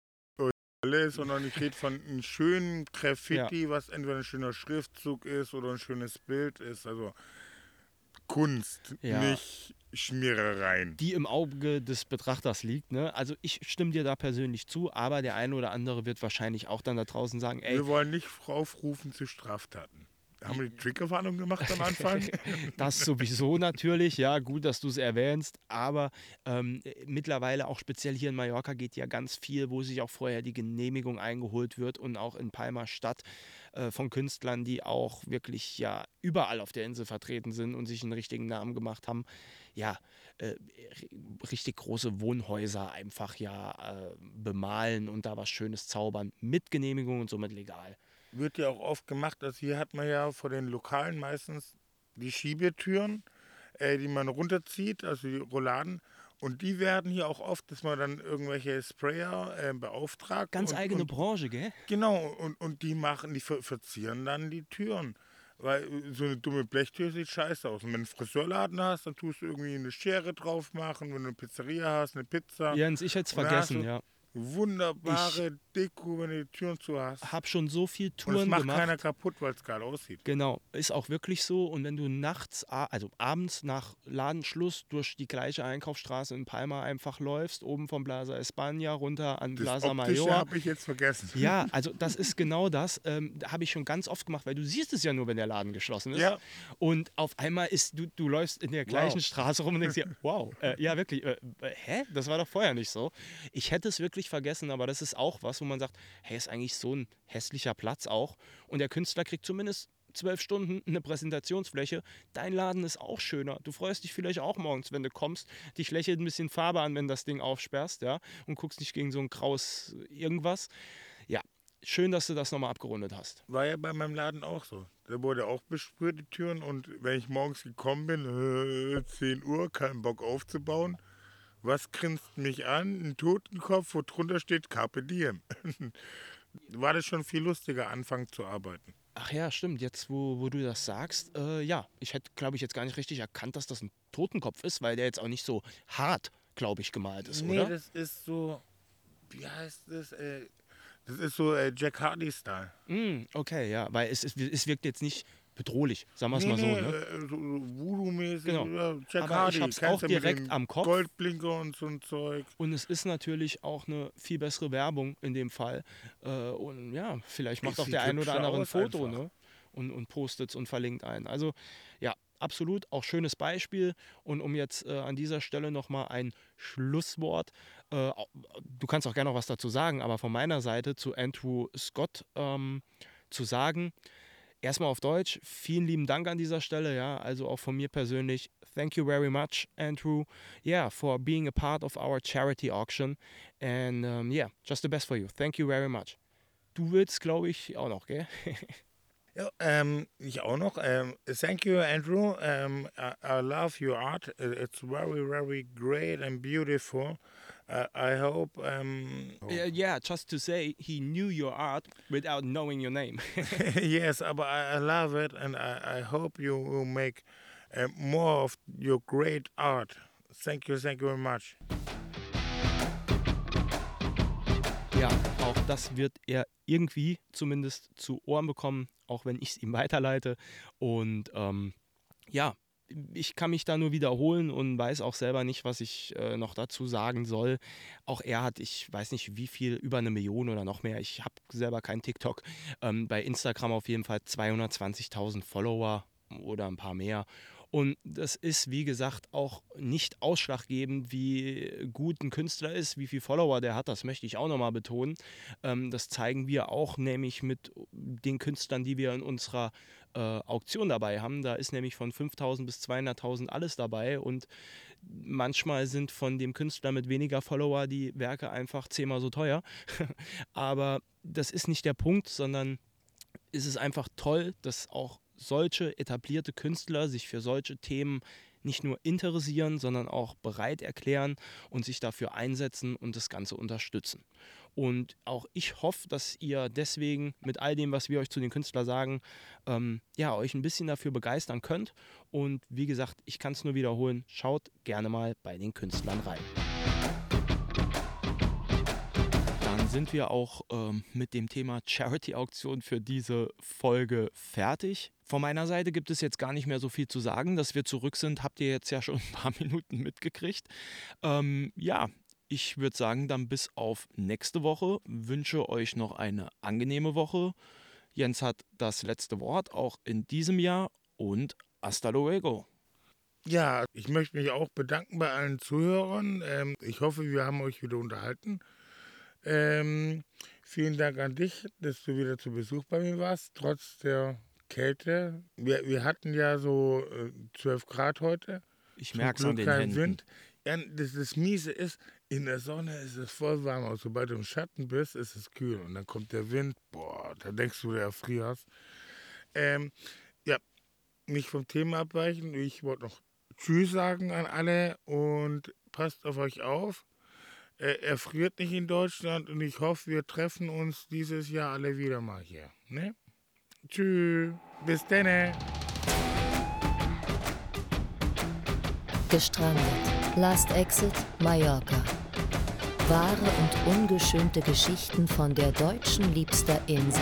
sondern ich rede von einem schönen Graffiti, was entweder ein schöner Schriftzug ist oder ein schönes Bild ist. Also Kunst, Ja. nicht Schmierereien. die im Auge des Betrachters liegt. Ne? Also ich stimme dir da persönlich zu, aber der eine oder andere wird wahrscheinlich auch dann da draußen sagen, ey, Wir wollen nicht aufrufen zu Straftaten. Haben wir die Triggerwarnung gemacht am Anfang? Das sowieso natürlich, ja, gut, dass du es erwähnst, aber ähm, mittlerweile auch speziell hier in Mallorca geht ja ganz viel, wo sich auch vorher die Genehmigung eingeholt wird und auch in Palma Stadt äh, von Künstlern, die auch wirklich ja überall auf der Insel vertreten sind und sich einen richtigen Namen gemacht haben. Ja, äh, ri- richtig große Wohnhäuser einfach ja äh, bemalen und da was Schönes zaubern mit Genehmigung und somit legal. Wird ja auch oft gemacht. Also hier hat man ja vor den Lokalen meistens die Schiebetüren, äh, die man runterzieht, also die Rolladen. Und die werden hier auch oft, dass man dann irgendwelche Sprayer äh, beauftragt. Ganz und, eigene und, Branche, gell? Genau, und, und die machen, die ver- verzieren dann die Türen. Weil äh, so eine dumme Blechtür sieht scheiße aus. Und wenn du einen Friseurladen hast, dann tust du irgendwie eine Schere drauf machen. Wenn du eine Pizzeria hast, eine Pizza. Jens, ich hätte es vergessen, ja. Wunderbare Deko, wenn du die Türen zu hast. Hab schon so viel Und es Touren macht gemacht. keiner kaputt, weil es geil aussieht. Genau, ist auch wirklich so. Und wenn du nachts, also abends nach Ladenschluss durch die gleiche Einkaufsstraße in Palma einfach läufst, oben vom Plaza España runter an Das Plaza Mayor. habe ich jetzt vergessen. Ja, also das ist genau das. Ähm, habe ich schon ganz oft gemacht, weil du siehst es ja nur, wenn der Laden geschlossen ist. Ja. Und auf einmal ist du, du läufst in der gleichen Wow. Straße rum und denkst dir, wow, äh, ja wirklich, äh, äh, hä? Das war doch vorher nicht so. Ich hätte es wirklich vergessen, aber das ist auch was, wo man sagt, hey, ist eigentlich so ein hässlicher Platz auch. Und der Künstler kriegt zumindest zwölf Stunden eine Präsentationsfläche. Dein Laden ist auch schöner. Du freust dich vielleicht auch morgens, wenn du kommst, dich lächelt ein bisschen Farbe an, wenn das Ding aufsperrst, ja, und guckst nicht gegen so ein graues irgendwas. Ja, schön, dass du das nochmal abgerundet hast. War ja bei meinem Laden auch so. Da wurde auch besprüht, die Türen. Und wenn ich morgens gekommen bin, äh, 10 Uhr, keinen Bock aufzubauen. Was grinst mich an? Ein Totenkopf, wo drunter steht Carpe Diem. War das schon viel lustiger, anfangen zu arbeiten. Ach ja, stimmt. Jetzt, wo, wo du das sagst, äh, ja, ich hätte, glaube ich, jetzt gar nicht richtig erkannt, dass das ein Totenkopf ist, weil der jetzt auch nicht so hart, glaube ich, gemalt ist, nee, oder? das ist so, wie heißt das? Äh, das ist so äh, Jack Hardy-Style. Mm, okay, ja, weil es, es, es wirkt jetzt nicht bedrohlich, sagen wir es mal so. Ne? äh, so Voodoo-mäßig. Genau. Ja, Jack Aber Hardy. ich hab's auch direkt am Kopf. Goldblinker und so ein Zeug. Und es ist natürlich auch eine viel bessere Werbung in dem Fall. Äh, und ja, vielleicht macht Es auch der ein oder andere ein Foto einfach. ne? und, und postet es und verlinkt einen. Also ja, absolut auch schönes Beispiel. Und um jetzt äh, an dieser Stelle nochmal ein Schlusswort. Äh, du kannst auch gerne noch was dazu sagen, aber von meiner Seite zu Andrew Scott ähm, zu sagen, Erstmal auf Deutsch, vielen lieben Dank an dieser Stelle, ja, also auch von mir persönlich. Thank you very much, Andrew, yeah, for being a part of our charity auction. And um, yeah, just the best for you. Thank you very much. Du willst, glaube ich, auch noch, gell? Ja, ähm, ich auch noch. Ähm, thank you, Andrew. Um, I, I love your art. It's very, very great and beautiful. Uh, I hope. Um, Yeah, yeah, just to say, he knew your art without knowing your name. yes, but I, I love it, and I, I hope you will make uh, more of your great art. Thank you, thank you very much. Ja, auch das wird er irgendwie zumindest zu Ohren bekommen, auch wenn ich es ihm weiterleite. Und ähm, ja, ich kann mich da nur wiederholen und weiß auch selber nicht, was ich äh, noch dazu sagen soll. Auch er hat, ich weiß nicht wie viel, über eine Million oder noch mehr. Ich habe selber kein TikTok. Ähm, bei Instagram auf jeden Fall 220.000 Follower oder ein paar mehr. Und das ist, wie gesagt, auch nicht ausschlaggebend, wie gut ein Künstler ist, wie viel Follower der hat. Das möchte ich auch nochmal betonen. Ähm, das zeigen wir auch nämlich mit den Künstlern, die wir in unserer äh, Auktion dabei haben. Da ist nämlich von 5.000 bis 200.000 alles dabei. Und manchmal sind von dem Künstler mit weniger Follower die Werke einfach zehnmal so teuer. Aber das ist nicht der Punkt, sondern ist es einfach toll, dass auch solche etablierte Künstler sich für solche Themen nicht nur interessieren, sondern auch bereit erklären und sich dafür einsetzen und das Ganze unterstützen. Und auch ich hoffe, dass ihr deswegen mit all dem, was wir euch zu den Künstlern sagen, ähm, ja, euch ein bisschen dafür begeistern könnt. Und wie gesagt, ich kann es nur wiederholen, schaut gerne mal bei den Künstlern rein. Sind wir auch ähm, mit dem Thema Charity-Auktion für diese Folge fertig. Von meiner Seite gibt es jetzt gar nicht mehr so viel zu sagen. Dass wir zurück sind, habt ihr jetzt ja schon ein paar Minuten mitgekriegt. Ähm, ja, ich würde sagen, dann bis auf nächste Woche. Wünsche euch noch eine angenehme Woche. Jens hat das letzte Wort auch in diesem Jahr und hasta luego. Ja, ich möchte mich auch bedanken bei allen Zuhörern. Ähm, ich hoffe, wir haben euch wieder unterhalten. Ähm, vielen Dank an dich, dass du wieder zu Besuch bei mir warst, trotz der Kälte. Wir, wir hatten ja so äh, 12 Grad heute. Ich merke es an den Händen. Wind. Ja, das, das Miese ist, in der Sonne ist es voll warm, aber sobald du im Schatten bist, ist es kühl. Und dann kommt der Wind, boah, da denkst du, du erfrierst. Ähm, ja, nicht vom Thema abweichen. Ich wollte noch Tschüss sagen an alle und passt auf euch auf. Er erfriert nicht in Deutschland und ich hoffe, wir treffen uns dieses Jahr alle wieder mal hier. Ne? Tschüss, bis dann. Gestrandet. Last Exit Mallorca. Wahre und ungeschönte Geschichten von der deutschen liebster Insel.